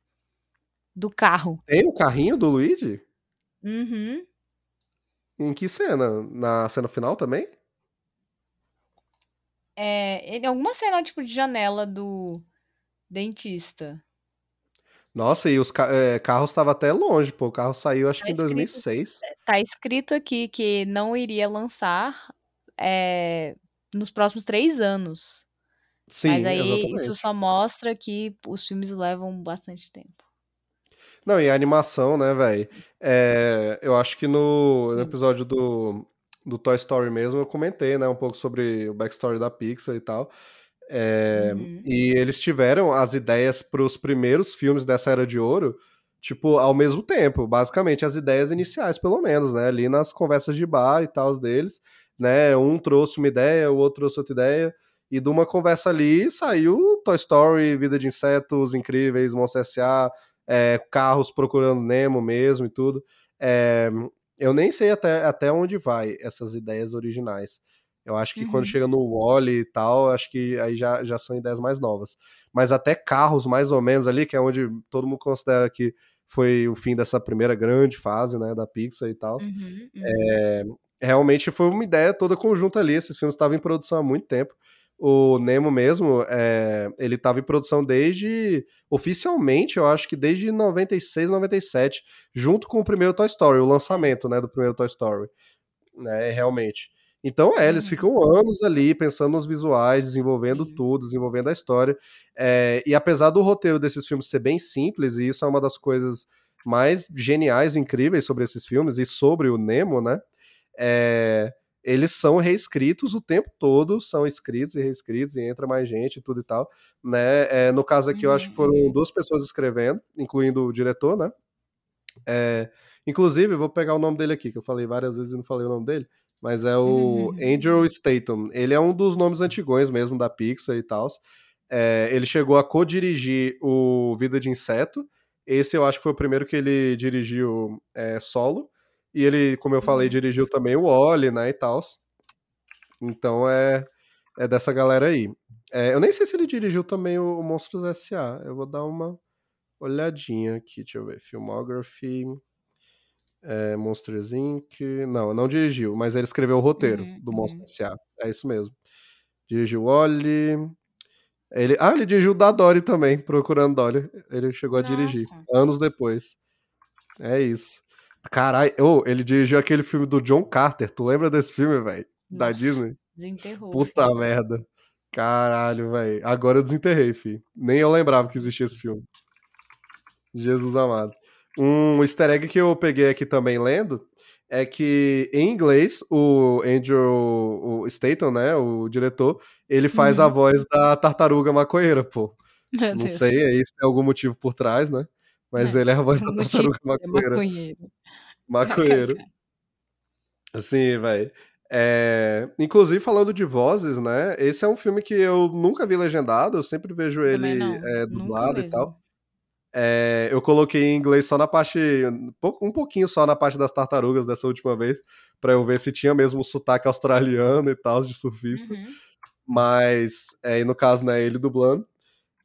do carro. Tem o carrinho do Luigi? Uhum. Em que cena? Na cena final também? É, ele- alguma cena tipo de janela do dentista. Nossa, e os ca- é, carros estavam até longe, pô. O carro saiu acho Tá que em escrito, 2006. tá escrito aqui que não iria lançar é, nos próximos três anos. Mas Sim, aí isso exatamente. só mostra que os filmes levam bastante tempo. Não, e a animação, né, velho? eu acho que no, no episódio do, do Toy Story mesmo eu comentei, né, um pouco sobre o backstory da Pixar e tal. É, Uhum. e eles tiveram as ideias para os primeiros filmes dessa era de ouro, tipo, ao mesmo tempo, basicamente as ideias iniciais, pelo menos, né? Ali nas conversas de bar e tal deles, né? Um trouxe uma ideia, o outro trouxe outra ideia, e de uma conversa ali saiu Toy Story, Vida de Insetos, Incríveis, Monstros S.A., é, carros procurando Nemo mesmo e tudo. É, eu nem sei até, até onde vai essas ideias originais. Eu acho que quando Uhum. chega no Wally e tal, acho que aí já, já são ideias mais novas. Mas até carros, mais ou menos, ali, que é onde todo mundo considera que foi o fim dessa primeira grande fase, né, da Pixar e tal. Uhum, uhum. É, realmente foi uma ideia toda conjunta ali. Esses filmes estavam em produção há muito tempo. O Nemo mesmo, é, ele estava em produção desde, oficialmente, eu acho que desde 96, 97, junto com o primeiro Toy Story, o lançamento, né, do primeiro Toy Story, né, realmente. Então, é, eles Uhum. ficam anos ali pensando nos visuais, desenvolvendo tudo, desenvolvendo a história. É, e apesar do roteiro desses filmes ser bem simples, e isso é uma das coisas mais geniais, incríveis sobre esses filmes e sobre o Nemo, né? É, eles são reescritos o tempo todo, são escritos e reescritos, e entra mais gente e tudo e tal. Né? É, no caso aqui, eu acho que foram Uhum. duas pessoas escrevendo, incluindo o diretor, né? É, inclusive, eu vou pegar o nome dele aqui, que eu falei várias vezes e não falei o nome dele, mas é o Uhum. Andrew Statham. Ele é um dos nomes antigões mesmo da Pixar e tal. É, ele chegou a co-dirigir o Vida de Inseto. Esse eu acho que foi o primeiro que ele dirigiu é, solo. E ele, como eu falei, Uhum. dirigiu também o Wally, né, e tal. Então é, é dessa galera aí. É, eu nem sei se ele dirigiu também o, o Monstros S.A. Eu vou dar uma olhadinha aqui, deixa eu ver. Filmography. É, Monsters Inc. Não, não dirigiu, mas ele escreveu o roteiro Uhum, do uhum. Monstros S.A. É isso mesmo. Dirigiu Wally. Ele, ah, ele dirigiu da Dory também, Procurando Dory. Ele chegou a dirigir, Nossa. anos depois. É isso. Caralho, oh, ele dirigiu aquele filme do John Carter. Tu lembra desse filme, velho? Da Disney? desenterrou. Puta merda. Caralho, velho. Agora eu desenterrei, filho. Nem eu lembrava que existia esse filme. Jesus amado. Um easter egg que eu peguei aqui também lendo é que em inglês o Andrew o Statham, né, o diretor, ele faz a Uhum. voz da tartaruga maconheira, pô. Meu Não Deus. sei aí se tem algum motivo por trás, né? Mas É, ele é a voz da o motivo tartaruga é maconheira. maconheiro. Maconheiro. Assim, velho. É... Inclusive, falando de vozes, né? Esse é um filme que eu nunca vi legendado, eu sempre vejo Também ele é, dublado e tal. É, eu coloquei em inglês só na parte. Um pouquinho só na parte das tartarugas dessa última vez, para eu ver se tinha mesmo o sotaque australiano e tal, de surfista. Uhum. Mas, é, no caso, né, ele dublando.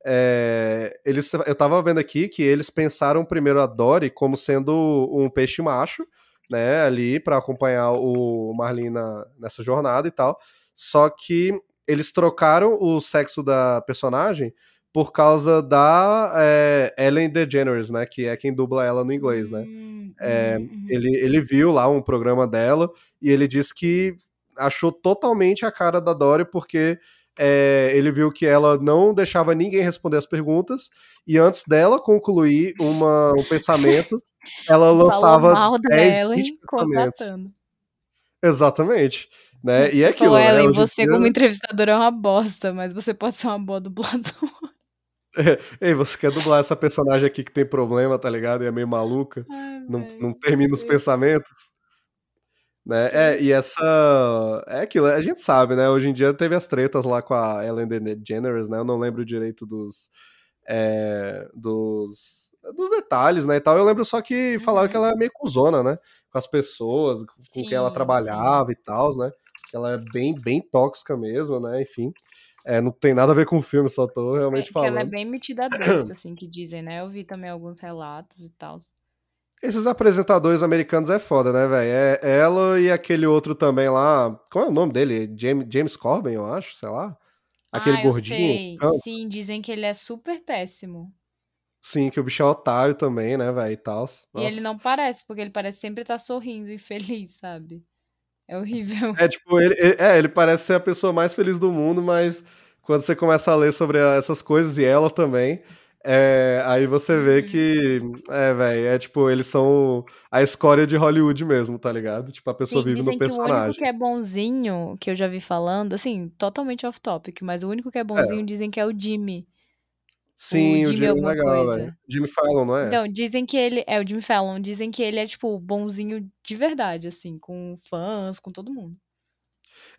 É, eles, eu tava vendo aqui que eles pensaram primeiro a Dory como sendo um peixe macho, né, ali para acompanhar o Marlin na, nessa jornada e tal. Só que eles trocaram o sexo da personagem por causa da é, Ellen DeGeneres, né, que é quem dubla ela no inglês, né. Hum, É, uhum. ele, ele viu lá um programa dela e ele disse que achou totalmente a cara da Dory porque é, ele viu que ela não deixava ninguém responder as perguntas e antes dela concluir uma, um pensamento, ela lançava mal da 10, Ellen 20 pensamentos. Exatamente. Né? E é aquilo, né? Ellen, em você dia- como entrevistador é uma bosta, mas você pode ser uma boa dubladora. Ei, você quer dublar essa personagem aqui que tem problema, tá ligado? E é meio maluca, Ai, não, não termina os pensamentos. Né? É, e essa. É aquilo, a gente sabe, né? Hoje em dia teve as tretas lá com a Ellen DeGeneres, né? Eu não lembro direito dos. é, dos, dos detalhes, né? E tal. Eu lembro só que falaram Uhum. que ela é meio cuzona, né? Com as pessoas, com com quem ela Sim, trabalhava e tal, né? Que ela é bem, bem tóxica mesmo, né? Enfim. É, não tem nada a ver com o filme, só tô É, realmente porque ela é falando. bem metida besta, assim, que dizem, né? Eu vi também alguns relatos e tal. Esses apresentadores americanos é foda, né, velho? É ela e aquele outro também lá. Qual é o nome dele? James, James Corbin, eu acho, sei lá. Aquele ah, gordinho. Sim, dizem que ele é super péssimo. Sim, que o bicho é otário também, né, velho? E tal. E ele não parece, porque ele parece sempre estar sorrindo e feliz, sabe? É horrível. É, tipo, ele, ele- é, ele parece ser a pessoa mais feliz do mundo, mas quando você começa a ler sobre essas coisas, e ela também, é, aí você vê Uhum. que, é, velho, é tipo, eles são a escória de Hollywood mesmo, tá ligado? Tipo, a pessoa Sim, vive no que o único personagem. que é bonzinho, que eu já vi falando, assim, totalmente off topic, mas o único que é bonzinho dizem que é o Jimmy. Sim, o Jimmy Jimmy é legal, coisa. velho. Jimmy Fallon, não é? Então, dizem que ele é o Jimmy Fallon, dizem que ele é, tipo, bonzinho de verdade, assim, com fãs, com todo mundo.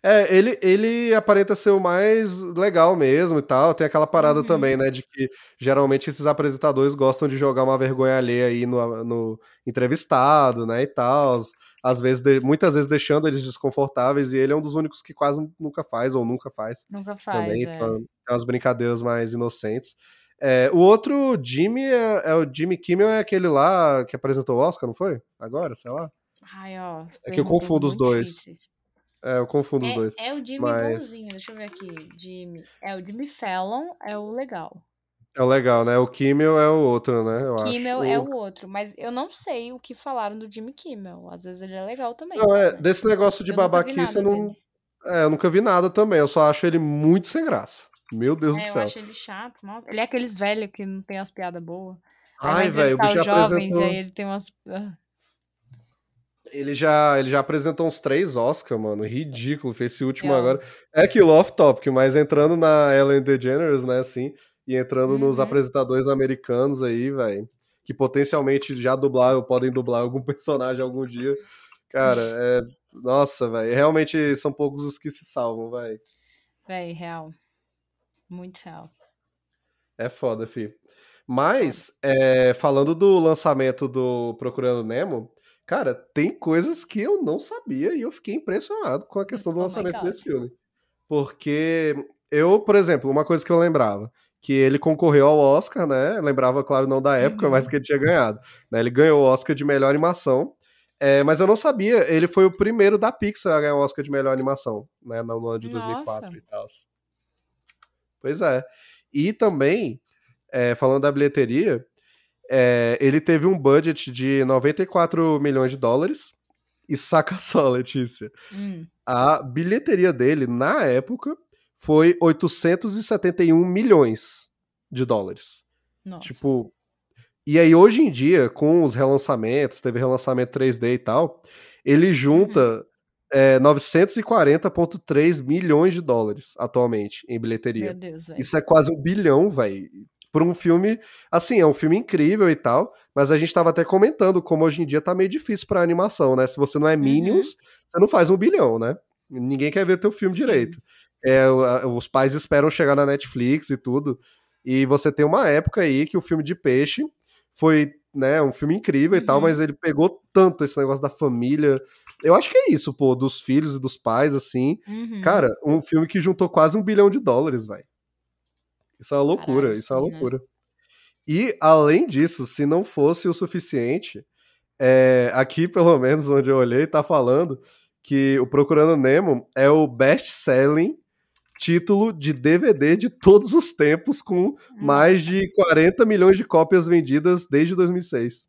É, ele, ele aparenta ser o mais legal mesmo e tal. Tem aquela parada Uhum. também, né? De que geralmente esses apresentadores gostam de jogar uma vergonha alheia aí no, no entrevistado, né? E tal. Às vezes, de- muitas vezes deixando eles desconfortáveis, e ele é um dos únicos que quase nunca faz, ou nunca faz Nunca faz, também. é. Então, tem umas brincadeiras mais inocentes. É, o outro Jimmy é, é o Jimmy Kimmel, é aquele lá que apresentou o Oscar, não foi? Agora, sei lá. Ai, ó, É que eu confundo os dois. difíceis. É, eu confundo os dois. É, é o Jimmy mas- bonzinho, deixa eu ver aqui. Jimmy. É o Jimmy Fallon, é o legal. É o legal, né? O Kimmel é o outro, né? Eu Kimmel acho. é o outro, mas eu não sei o que falaram do Jimmy Kimmel. Às vezes ele é legal também. Não, é, né? desse negócio de Eu babaquice, eu não. dele. É, eu nunca vi nada também. Eu só acho ele muito sem graça. Meu Deus É, do eu céu. acho ele chato. Nossa. Ele é aqueles velhos que não tem as piadas boas. Ai, velho, o bicho jovens apresentou. e aí ele tem umas. Ele já, ele já apresentou uns três Oscars, mano. Ridículo. Fez esse último Real. agora. É aquilo off-topic, mas entrando na Ellen DeGeneres, né, assim, e entrando nos Uhum. apresentadores americanos aí, velho, que potencialmente já dublaram, podem dublar algum personagem algum dia. Cara, é. Nossa, velho. Realmente são poucos os que se salvam, velho. Véi, real. Muito real. É foda, fi. Mas, é, falando do lançamento do Procurando Nemo, cara, tem coisas que eu não sabia e eu fiquei impressionado com a questão do Oh lançamento desse filme. Porque eu, por exemplo, uma coisa que eu lembrava, que ele concorreu ao Oscar, né? Lembrava, claro, não da época, Uhum. mas que ele tinha ganhado. né? Ele ganhou o Oscar de melhor animação. É, mas eu não sabia, ele foi o primeiro da Pixar a ganhar o Oscar de melhor animação, né? No ano de 2004 Nossa. e tal. Pois é. E também, é, falando da bilheteria, é, ele teve um budget de 94 milhões de dólares. E saca só, Letícia. Hum, A bilheteria dele, na época, foi 871 milhões de dólares. nossa. Tipo. E aí, hoje em dia, com os relançamentos, teve relançamento 3D e tal, ele junta é, 940,3 milhões de dólares atualmente em bilheteria. Meu Deus. Isso é quase um bilhão, velho. Por um filme, assim, é um filme incrível e tal, mas a gente tava até comentando como hoje em dia tá meio difícil pra animação, né? Se você não é Uhum. Minions, você não faz um bilhão, né? Ninguém quer ver teu filme Sim. direito. É, os pais esperam chegar na Netflix e tudo. E você tem uma época aí que o filme de peixe foi, né, um filme incrível e tal, Uhum. mas ele pegou tanto esse negócio da família. Eu acho que é isso, pô, dos filhos e dos pais, assim. Uhum. Cara, um filme que juntou quase um bilhão de dólares, velho. Isso é uma loucura, Caralho, isso é uma né? loucura. E, além disso, se não fosse o suficiente, é, aqui, pelo menos, onde eu olhei, tá falando que o Procurando Nemo é o best-selling título de DVD de todos os tempos, com mais de 40 milhões de cópias vendidas desde 2006.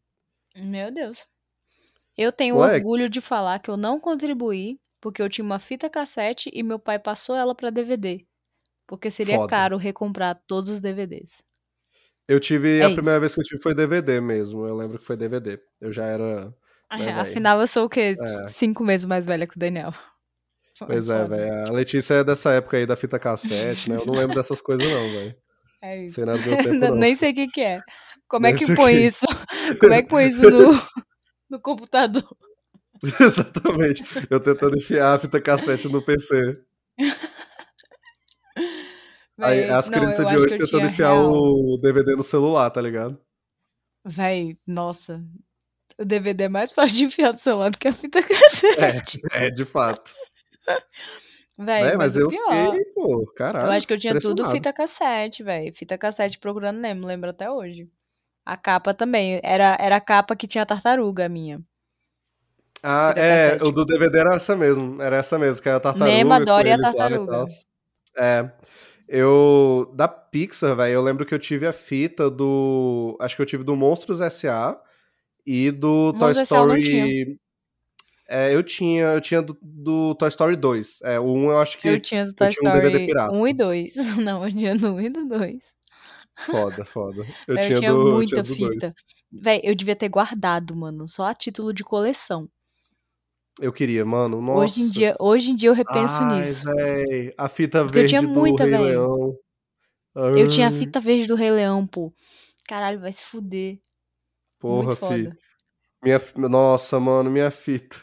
Meu Deus. Eu tenho Ué. orgulho de falar que eu não contribuí porque eu tinha uma fita cassete e meu pai passou ela pra DVD. Porque seria Foda. caro recomprar todos os DVDs. Eu tive, É a primeira isso. vez que eu tive foi DVD mesmo, eu lembro que foi DVD. Eu já era... Véi? Afinal, eu sou o quê? É. Cinco meses mais velha que o Daniel. Pois é, velho. A Letícia é dessa época aí da fita cassete, né? Eu não lembro dessas coisas, não, velho. É isso. Sei tempo, não. Nem sei o que, que é. Como é Nem que sei o põe que é. isso? Como é que põe isso no, no computador? Exatamente. Eu tentando enfiar a fita cassete no PC. Aí, Véi, as não, crianças de hoje tentando enfiar real. o DVD no celular, tá ligado? Véi, nossa. O DVD é mais fácil de enfiar no celular do que a fita cassete. É, de fato. Véi, É, mas, mas eu pior. fiquei, pô, caralho. eu acho que eu tinha tudo fita cassete, véi. Fita cassete procurando Nemo, lembro até hoje. A capa também. Era, era a capa que tinha tartaruga, a minha. Ah, fita é, cassete. o do DVD era essa mesmo. Era essa mesmo, que era a tartaruga. Nemo, a Dory e a tartaruga. É. Eu. Da Pixar, velho, eu lembro que eu tive a fita do. Acho que eu tive do Monstros S.A. e do Toy Monstros eu não Story. É, eu tinha, eu tinha do, do Toy Story 2. É, o 1 eu acho que. Eu tinha do Toy tinha um Story pirata. 1 e 2. Não, eu tinha do 1 e do 2. Foda, foda. Eu, Eu, tinha, tinha do, eu muita tinha do dois. fita. Véi, eu devia ter guardado, mano. Só a título de coleção. Eu queria, mano. Nossa. Hoje em dia, hoje em dia eu repenso Ai, nisso. véi, A fita Porque eu verde tinha muita, do Rei véi. Leão. Eu tinha a Ai, fita verde do Rei Leão, pô. Caralho, vai se fuder. Porra, Muito fi. foda. Minha, nossa, mano, minha fita.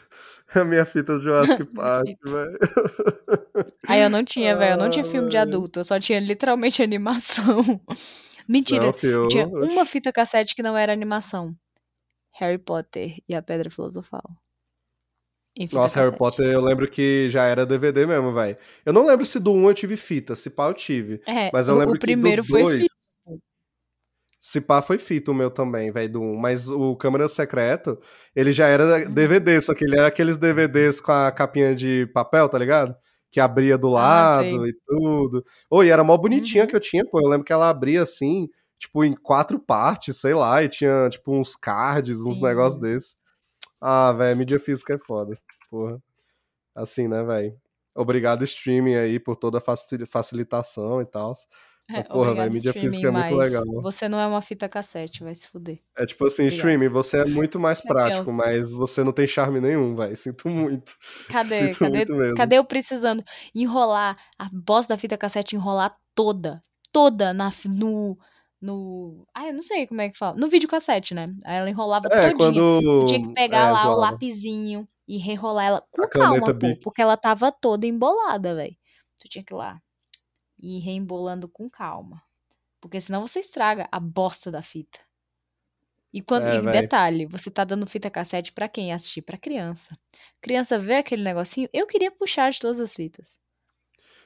A minha fita do Jurassic Park, velho. Aí eu não tinha, velho. Eu não tinha filme de adulto. Eu só tinha literalmente animação. Mentira. Não, fi, eu, Eu tinha eu- uma fita cassete que não era animação. Harry Potter e a Pedra Filosofal. Nossa, Harry. Potter, eu lembro que já era DVD mesmo, velho. Eu não lembro se do 1 eu tive fita, se pá eu tive. É, Mas eu o, lembro o que primeiro do foi 2, fita. se pá foi fita o meu também, velho, do 1. Mas o Câmara Secreto, ele já era Uhum. DVD, só que ele era aqueles DVDs com a capinha de papel, tá ligado? Que abria do Ah, lado sei. e tudo. E era mó bonitinha Uhum. que eu tinha, pô. Eu lembro que ela abria assim, tipo, em quatro partes, sei lá, e tinha, tipo, uns cards, uns Sim. negócios desses. Ah, velho, mídia física é foda, porra. Assim, né, velho? Obrigado, streaming aí, por toda a facil- facilitação e tal. É, porra, velho, obrigado, mídia física é muito legal. Você não é uma fita cassete, vai se fuder. É tipo assim, Obrigada. streaming, você é muito mais prático, mas você não tem charme nenhum, velho. Sinto muito. Cadê? Sinto Cadê? muito mesmo. Cadê eu precisando enrolar a bosta da fita cassete, enrolar toda, toda na, no, no, ah, eu não sei como é que fala, no videocassete, né? Aí ela enrolava É, todinha. quando. Tinha que pegar é, lá o zoava. E rerolar ela com A calma, pô, porque ela tava toda embolada, velho. Tu tinha que ir lá e ir reembolando com calma. Porque senão você estraga a bosta da fita. E, quando, É, e detalhe, você tá dando fita cassete pra quem assistir? Pra criança. Criança vê aquele negocinho, eu queria puxar de todas as fitas.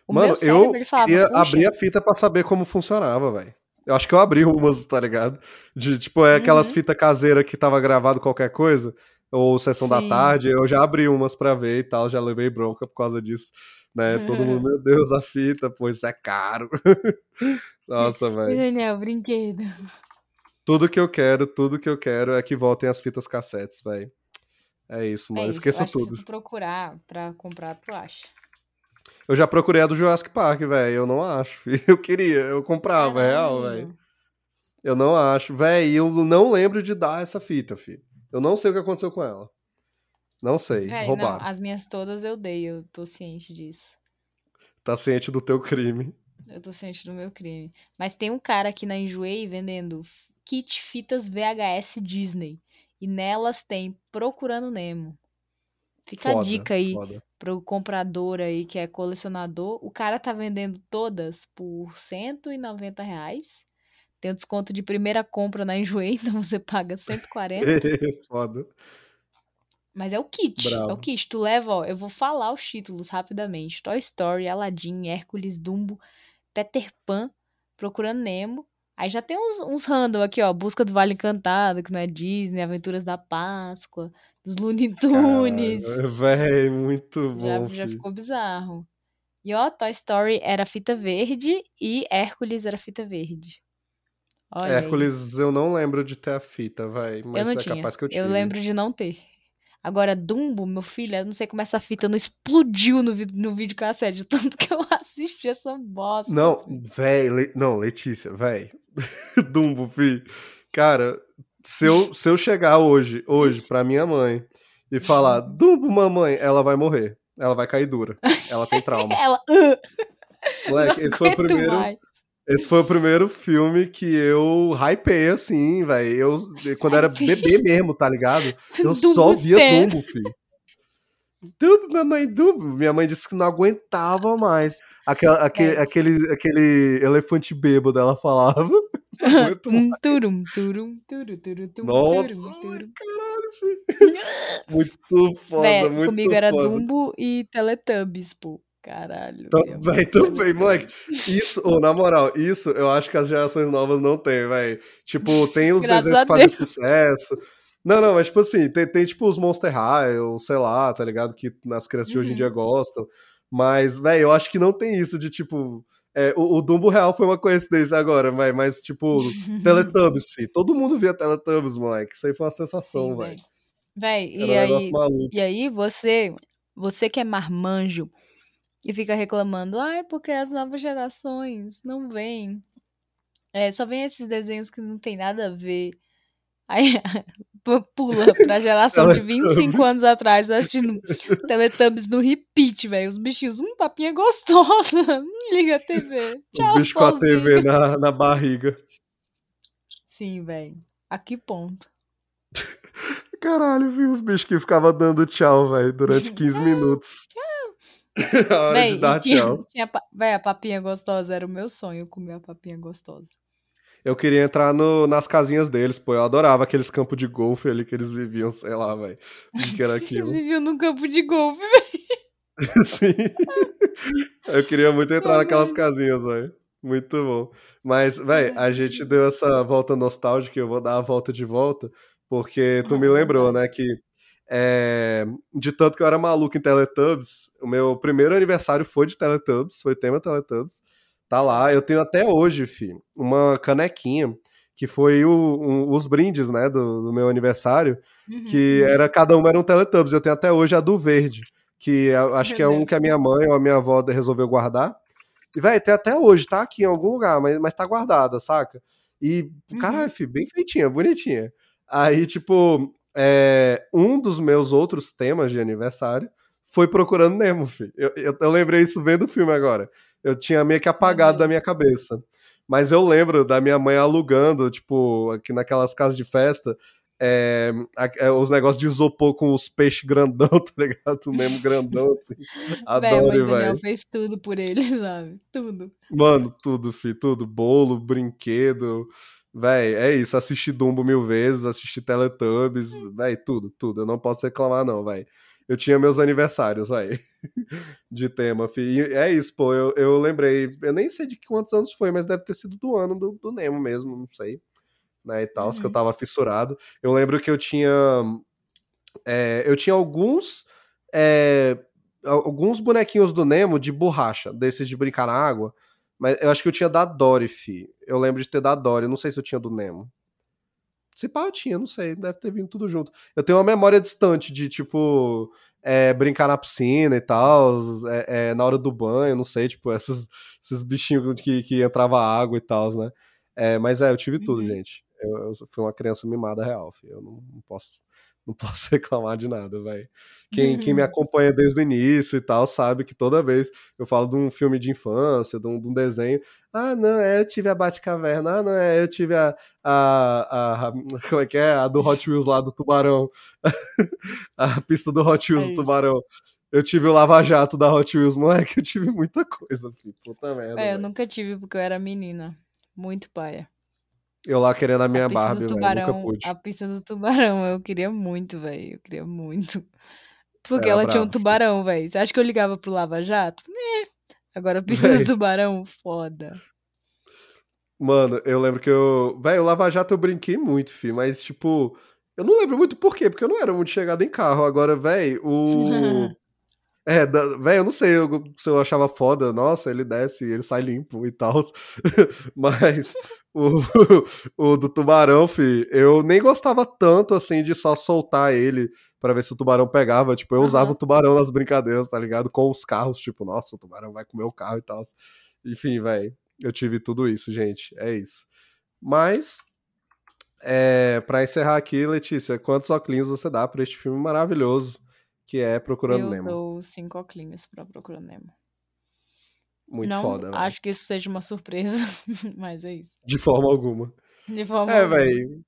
O Mano, cérebro, eu falava, queria abrir a fita pra saber como funcionava, velho. Eu acho que eu abri umas, tá ligado? De, tipo, é aquelas Uhum. fitas caseiras que tava gravado qualquer coisa, ou sessão da Sim. tarde, eu já abri umas pra ver e tal, já levei bronca por causa disso, né? Todo mundo, meu Deus, a fita, pô, isso é caro. Nossa, velho. Daniel, brinquedo. Tudo que eu quero, tudo que eu quero é que voltem as fitas cassetes, velho. É isso, É mano. isso, Esqueça tudo. se tu procurar pra comprar, tu acha. Eu já procurei a do Jurassic Park, velho. Eu não acho, filho. Eu queria, eu comprava, é real, velho. Eu não acho, velho. Eu não lembro de dar essa fita, filho. Eu não sei o que aconteceu com ela. Não sei. Véi, não, roubaram. as minhas todas eu dei, eu tô ciente disso. Tá ciente do teu crime. Eu tô ciente do meu crime. Mas tem um cara aqui na Enjoei vendendo kit fitas VHS Disney. E nelas tem Procurando Nemo. Fica a Foda, dica aí foda. pro comprador aí que é colecionador. O cara tá vendendo todas por 190 reais. Tem o desconto de primeira compra na Enjoei, então você paga 140. Foda. Mas é o kit, é o Bravo. kit. Tu leva, ó, eu vou falar os títulos rapidamente. Toy Story, Aladdin, Hércules, Dumbo, Peter Pan, Procurando Nemo. Aí já tem uns, uns random aqui, ó. Busca do Vale Encantado, que não é Disney, Aventuras da Páscoa, dos Looney Tunes. Véi, muito Já, bom, já fi. ficou bizarro. E ó, Toy Story era fita verde e Hércules era fita verde. Olha aí. Hércules, eu não lembro de ter a fita, vai. Mas Eu não é tinha. capaz que eu tive. Eu lembro de não ter. Agora, Dumbo, meu filho, eu não sei como essa fita não explodiu no, no videocassete, de tanto que eu assisti essa bosta. Não, filho. véi, Le- não, Letícia, véi. Dumbo, fi. Cara, se eu, se eu chegar hoje, hoje, pra minha mãe e falar, Dumbo, mamãe, ela vai morrer. Ela vai cair dura. Ela tem trauma. Ela. "Ah, Moleque, esse foi o primeiro. mais." Esse foi o primeiro filme que eu hypei, assim, velho. Eu, quando era bebê mesmo, tá ligado? Eu Dumbo só via. Dumbo, filho. Dumbo, mamãe, Dumbo. Minha mãe disse que não aguentava mais. Aquela, aquele, É. aquele, aquele elefante bêbado, ela falava. Turum, turum, turu, turu, tum, Nossa, turum, turum. caralho, filho. Muito foda, Véi, muito comigo era foda. Dumbo e Teletubbies, pô. Caralho. Tam- meu. Véi, também, moleque. Isso, ô, na moral, isso eu acho que as gerações novas não têm, velho. Tipo, tem os Graças desenhos que fazem sucesso. Não, não, mas tipo assim, tem, tem tipo os Monster High, ou sei lá, tá ligado? Que as crianças de hoje em Uhum. dia gostam. Mas, velho, eu acho que não tem isso de tipo. é, o, o Dumbo Real foi uma coincidência agora, véi, mas tipo, Teletubbies, fi. Todo mundo via Teletubbies, moleque. Isso aí foi uma sensação, velho. véi. Véi, e um aí, e aí você, você que é marmanjo e fica reclamando, ai, porque as novas gerações não vêm. É, só vem esses desenhos que não tem nada a ver. Aí pu- pula pra geração de 25 Teletubbies. anos atrás assistindo Teletubbies no repeat, velho. Os bichinhos, hum, papinha gostosa. Liga a TV. Os Tchau, bichos com a. TV na, na barriga. Sim, velho. A que ponto? Caralho, vi os bichos que ficavam dando tchau, velho, durante 15 minutos. a hora Véi, de dar tinha, tchau. tinha véi, a papinha gostosa era o meu sonho, comer a papinha gostosa. Eu queria entrar no- nas casinhas deles, pô. Eu adorava aqueles campos de golfe ali que eles viviam, sei lá, velho. Que era Eles aquilo? viviam num campo de golfe, velho. Sim. Eu queria muito entrar naquelas casinhas, velho. Muito bom. Mas, velho, a gente deu essa volta nostálgica, eu vou dar a volta de volta, porque tu me Ah, lembrou, né, que é, de tanto que eu era maluco em Teletubbies, o meu primeiro aniversário foi de Teletubbies, foi tema Teletubbies. Tá lá, eu tenho até hoje, fi, uma canequinha, que foi o- um- os brindes, né, do, do meu aniversário, Uhum, que uhum. era cada um era um Teletubbies. Eu tenho até hoje a do verde, que eu acho que é um que a minha mãe ou a minha avó resolveu guardar. E, velho, tem até hoje, tá aqui em algum lugar, mas, mas tá guardada, saca? E, Uhum. caralho, filho, bem feitinha, bonitinha. Aí, tipo, é, um dos meus outros temas de aniversário foi Procurando Nemo, filho. Eu, eu, eu lembrei isso vendo o filme agora. Eu tinha meio que apagado da Deus. minha cabeça. Mas eu lembro da minha mãe alugando, tipo, aqui naquelas casas de festa, é, é, os negócios de isopor com os peixes grandão, tá ligado? O Nemo grandão, assim. Adoro, o velho. fez tudo por ele, sabe? Tudo. Mano, tudo, fi, tudo. Bolo, brinquedo. Véi, é isso. Assisti Dumbo mil vezes, assisti Teletubbies, véi, tudo, tudo. Eu não posso reclamar, não, véi. Eu tinha meus aniversários, véi. De tema, fi. E é isso, pô. Eu, eu lembrei. Eu nem sei de quantos anos foi, mas deve ter sido do ano do, do Nemo mesmo, não sei. Né, e tal, que eu Uhum. tava fissurado. Eu lembro que eu tinha. é, eu tinha alguns. é, alguns bonequinhos do Nemo de borracha, desses de brincar na água. Mas eu acho que eu tinha da Dory, fi. Eu lembro de ter da Dory. Eu não sei se eu tinha do Nemo. Se pá, eu tinha, não sei. Deve ter vindo tudo junto. Eu tenho uma memória distante de, tipo, é, brincar na piscina e tal, é, é, na hora do banho, não sei, tipo, esses, esses bichinhos que, que entrava água e tal, né? É, mas é, eu tive tudo, Uhum. gente. Eu, eu fui uma criança mimada real, fi. Eu não, não posso. Não posso reclamar de nada, velho. Quem, quem me acompanha desde o início e tal sabe que toda vez eu falo de um filme de infância, de um, de um desenho. Ah, não, é, eu tive a Batcaverna. Ah, não, é, eu tive a, a, a- Como é que é? A do Hot Wheels lá do Tubarão. a pista do Hot Wheels É do. Tubarão. Eu tive o Lava Jato da Hot Wheels, moleque. Eu tive muita coisa, filho. Puta merda. É, eu velho. nunca tive porque eu era menina. Muito paia. Eu lá querendo a minha a Barbie, velho. Nunca tubarão, pude. a pista do tubarão, eu queria muito, velho. Eu queria muito. Porque Era ela tinha um tubarão, velho. Você acha que eu ligava pro Lava Jato? Né. Agora a pista Véi. do tubarão, foda. Mano, eu lembro que eu. Velho, o Lava Jato eu brinquei muito, fi, mas tipo. Eu não lembro muito por quê, porque eu não era muito chegado em carro. Agora, velho, o. É, velho, eu não sei eu- se eu achava foda. Nossa, ele desce, ele sai limpo e tal. Mas o, o do tubarão, fi, eu nem gostava tanto assim de só soltar ele pra ver se o tubarão pegava. Tipo, eu usava Aham. o tubarão nas brincadeiras, tá ligado? Com os carros, tipo, nossa, o tubarão vai comer o carro e tal. Enfim, velho, eu tive tudo isso, gente. É isso. Mas, é, para encerrar aqui, Letícia, quantos óculos você dá pra este filme maravilhoso que é Procurando eu Nemo? dou cinco oclinhos pra Procurando Nemo. Muito Não foda, velho. acho que isso seja uma surpresa, mas é isso. De forma alguma. De forma É, alguma. velho.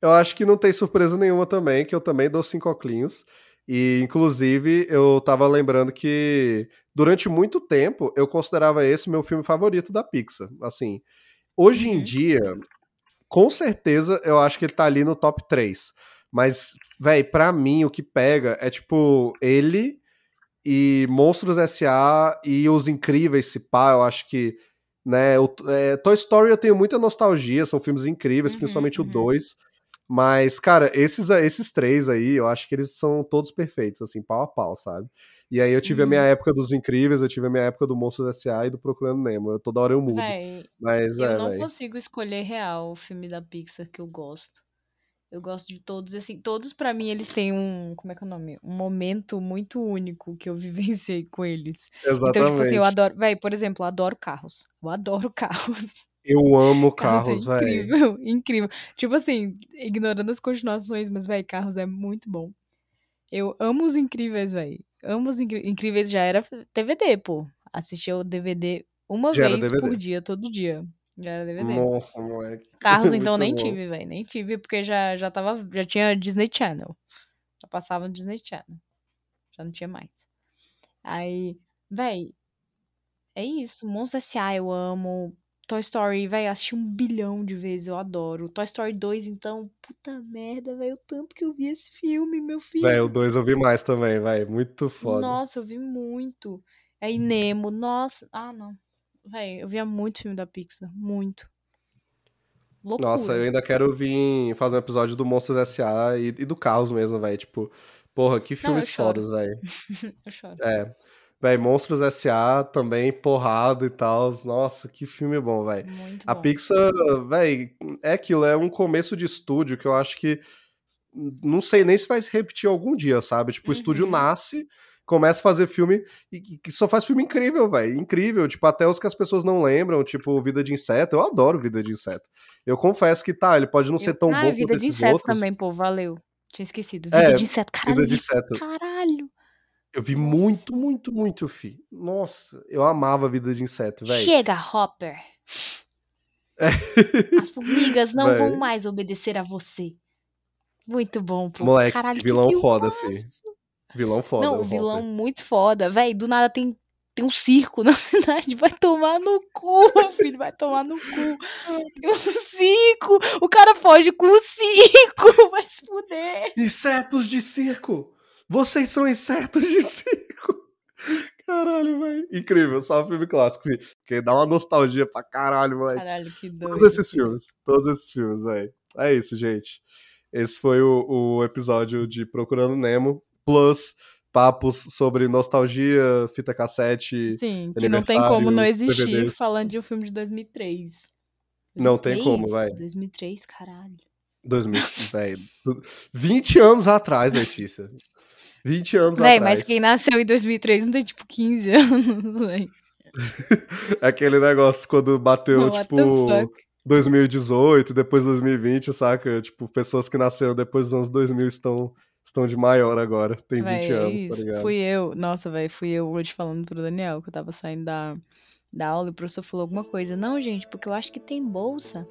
Eu acho que não tem surpresa nenhuma também, que eu também dou cinco oclinhos. E, inclusive, eu tava lembrando que durante muito tempo eu considerava esse meu filme favorito da Pixar. Assim, hoje em Uhum. dia, com certeza, eu acho que ele tá ali no top 3. Mas, velho, pra mim, o que pega é, tipo, ele e Monstros S.A. e Os Incríveis, se pá, eu acho que, né, é, Toy Story eu tenho muita nostalgia, são filmes incríveis, Uhum, principalmente uhum. o 2, mas, cara, esses, esses três aí, eu acho que eles são todos perfeitos, assim, pau a pau, sabe? E aí eu tive a minha Uhum. época dos Incríveis, eu tive a minha época do Monstros S.A. e do Procurando Nemo, eu, toda hora eu mudo, Véi, mas eu é, não velho. consigo escolher real o filme da Pixar que eu gosto. Eu gosto de todos, assim, todos pra mim eles têm um, como é que é o nome? Um momento muito único que eu vivenciei com eles. Então, tipo assim, eu Exatamente. adoro, véi, por exemplo, eu adoro carros. Eu adoro carros. Eu amo Carros carros, é velho. incrível, incrível. Tipo assim, ignorando as continuações, mas, véi, Carros é muito bom. Eu amo os incríveis, véi. Amo os Incrí- incríveis, já era DVD, pô. Assistia o DVD uma Já vez por DVD. dia, todo dia. Já era DVD. Nossa, moleque. Carros, então, nem bom. tive, véi. Nem tive, porque já, já tava. Já tinha Disney Channel. Já passava no Disney Channel. Já não tinha mais. Aí, véi, é isso. Monstros S.A. eu amo. Toy Story, véi, assisti um bilhão de vezes, eu adoro. Toy Story 2, então, puta merda, velho, o tanto que eu vi esse filme, meu filho. Velho, o 2 eu vi mais também, velho. Muito foda. Nossa, eu vi muito. Aí Nemo, nossa. Ah, não. Véi, eu via muito filme da Pixar, muito. Loucura. Nossa, eu ainda quero vir fazer um episódio do Monstros S.A. e, e do Caos mesmo, velho. Tipo, porra, que filmes fodas, velho. Eu choro. É. Velho, Monstros S.A. também, porrada e tal. Nossa, que filme bom, velho. A bom. Pixar, velho, é aquilo, é um começo de estúdio que eu acho que não sei nem se vai se repetir algum dia, sabe? Tipo, o estúdio Uhum. nasce, começa a fazer filme e que só faz filme incrível, velho. Incrível. Tipo, até os que as pessoas não lembram, tipo, Vida de Inseto. Eu adoro Vida de Inseto. Eu confesso que tá, ele pode não ser Eu- tão ah, bom Vida de esses Insetos outros. também, pô, valeu. Tinha esquecido. Vida É, de Inseto, caralho. Vida de Inseto. Caralho. Eu vi muito, muito, muito, fi. Nossa, eu amava Vida de Inseto, velho. Chega, Hopper. As formigas não vão Véi. mais obedecer a você. Muito bom, pô. Moleque, Caralho, vilão foda, fi. Vilão foda. Não, vilão Hopper. muito foda. Véi, do nada tem, tem um circo na cidade. Vai tomar no cu, meu filho. Vai tomar no cu. Tem um circo. O cara foge com o circo. Vai se fuder. Insetos de circo! Vocês são insetos de circo! Caralho, velho. Incrível, só um filme clássico, fi. Porque dá uma nostalgia pra caralho, moleque. Caralho, que doido. Todos esses filmes, todos esses filmes, velho. É isso, gente. Esse foi o, o episódio de Procurando Nemo, plus papos sobre nostalgia, fita cassete. Sim, que não tem como não existir DVDs. falando de um filme de 2003. Não tem como, 2003? vai. 2003, caralho. 2000, velho. 20 anos atrás, Letícia. 20 anos Véi, atrás. mas quem nasceu em 2003 não tem tipo 15 anos, véi. Aquele negócio quando bateu, tipo, the fuck? 2018, depois 2020, saca? Tipo, pessoas que nasceram depois dos anos 2000 estão, estão de maior agora. Tem 20 Véi, é anos, tá isso. ligado? Fui eu, nossa, velho, fui eu hoje falando pro Daniel que eu tava saindo da, da aula e o professor falou alguma coisa. Não, gente, porque eu acho que tem bolsa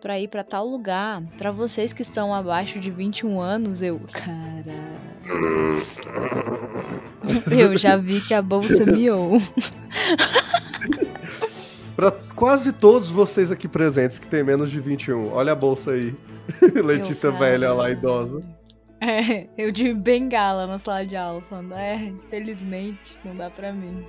pra ir pra tal lugar. Pra vocês que estão abaixo de 21 anos, eu. Caralho. Eu já vi que a bolsa miou. Pra quase todos vocês aqui presentes que tem menos de 21. Olha a bolsa aí. Letícia Eu, velha lá, idosa. É, eu de bengala na sala de aula, falando, é, infelizmente, não dá pra mim.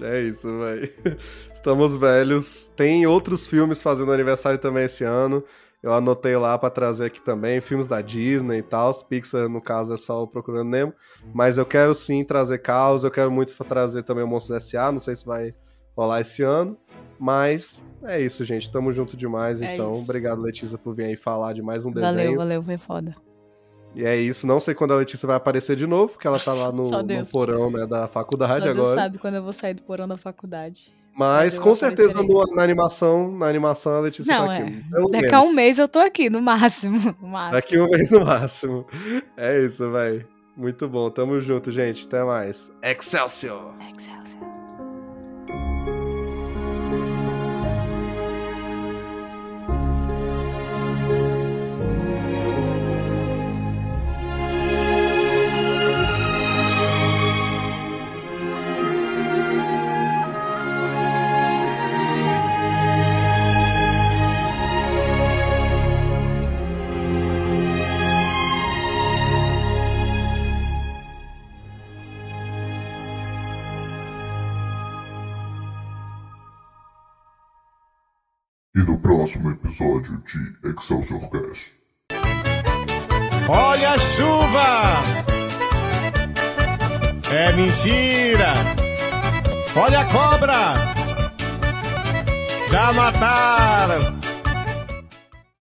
É isso, velho. Estamos velhos. Tem outros filmes fazendo aniversário também esse ano. Eu anotei lá pra trazer aqui também. Filmes da Disney e tal. Pixar, no caso, é só o Procurando Nemo. Mas eu quero sim trazer Caos. Eu quero muito trazer também o Monstros S.A. Não sei se vai rolar esse ano. Mas é isso, gente. Tamo junto demais. É então, isso. obrigado, Letícia, por vir aí falar de mais um desenho. Valeu, valeu, foi foda. E é isso. Não sei quando a Letícia vai aparecer de novo, porque ela tá lá no, no porão né, da faculdade Só Deus agora. sabe quando eu vou sair do porão da faculdade. Mas com certeza no- na animação, na animação a Letícia Não, tá é. aqui. Daqui a um mês eu tô aqui, no máximo. No máximo. Daqui um mês no máximo. É isso, véi. Muito bom. Tamo junto, gente. Até mais. Excelsior! Excelsior. Próximo episódio de Excelsior Cast. Olha a chuva! É mentira! Olha a cobra! Já mataram!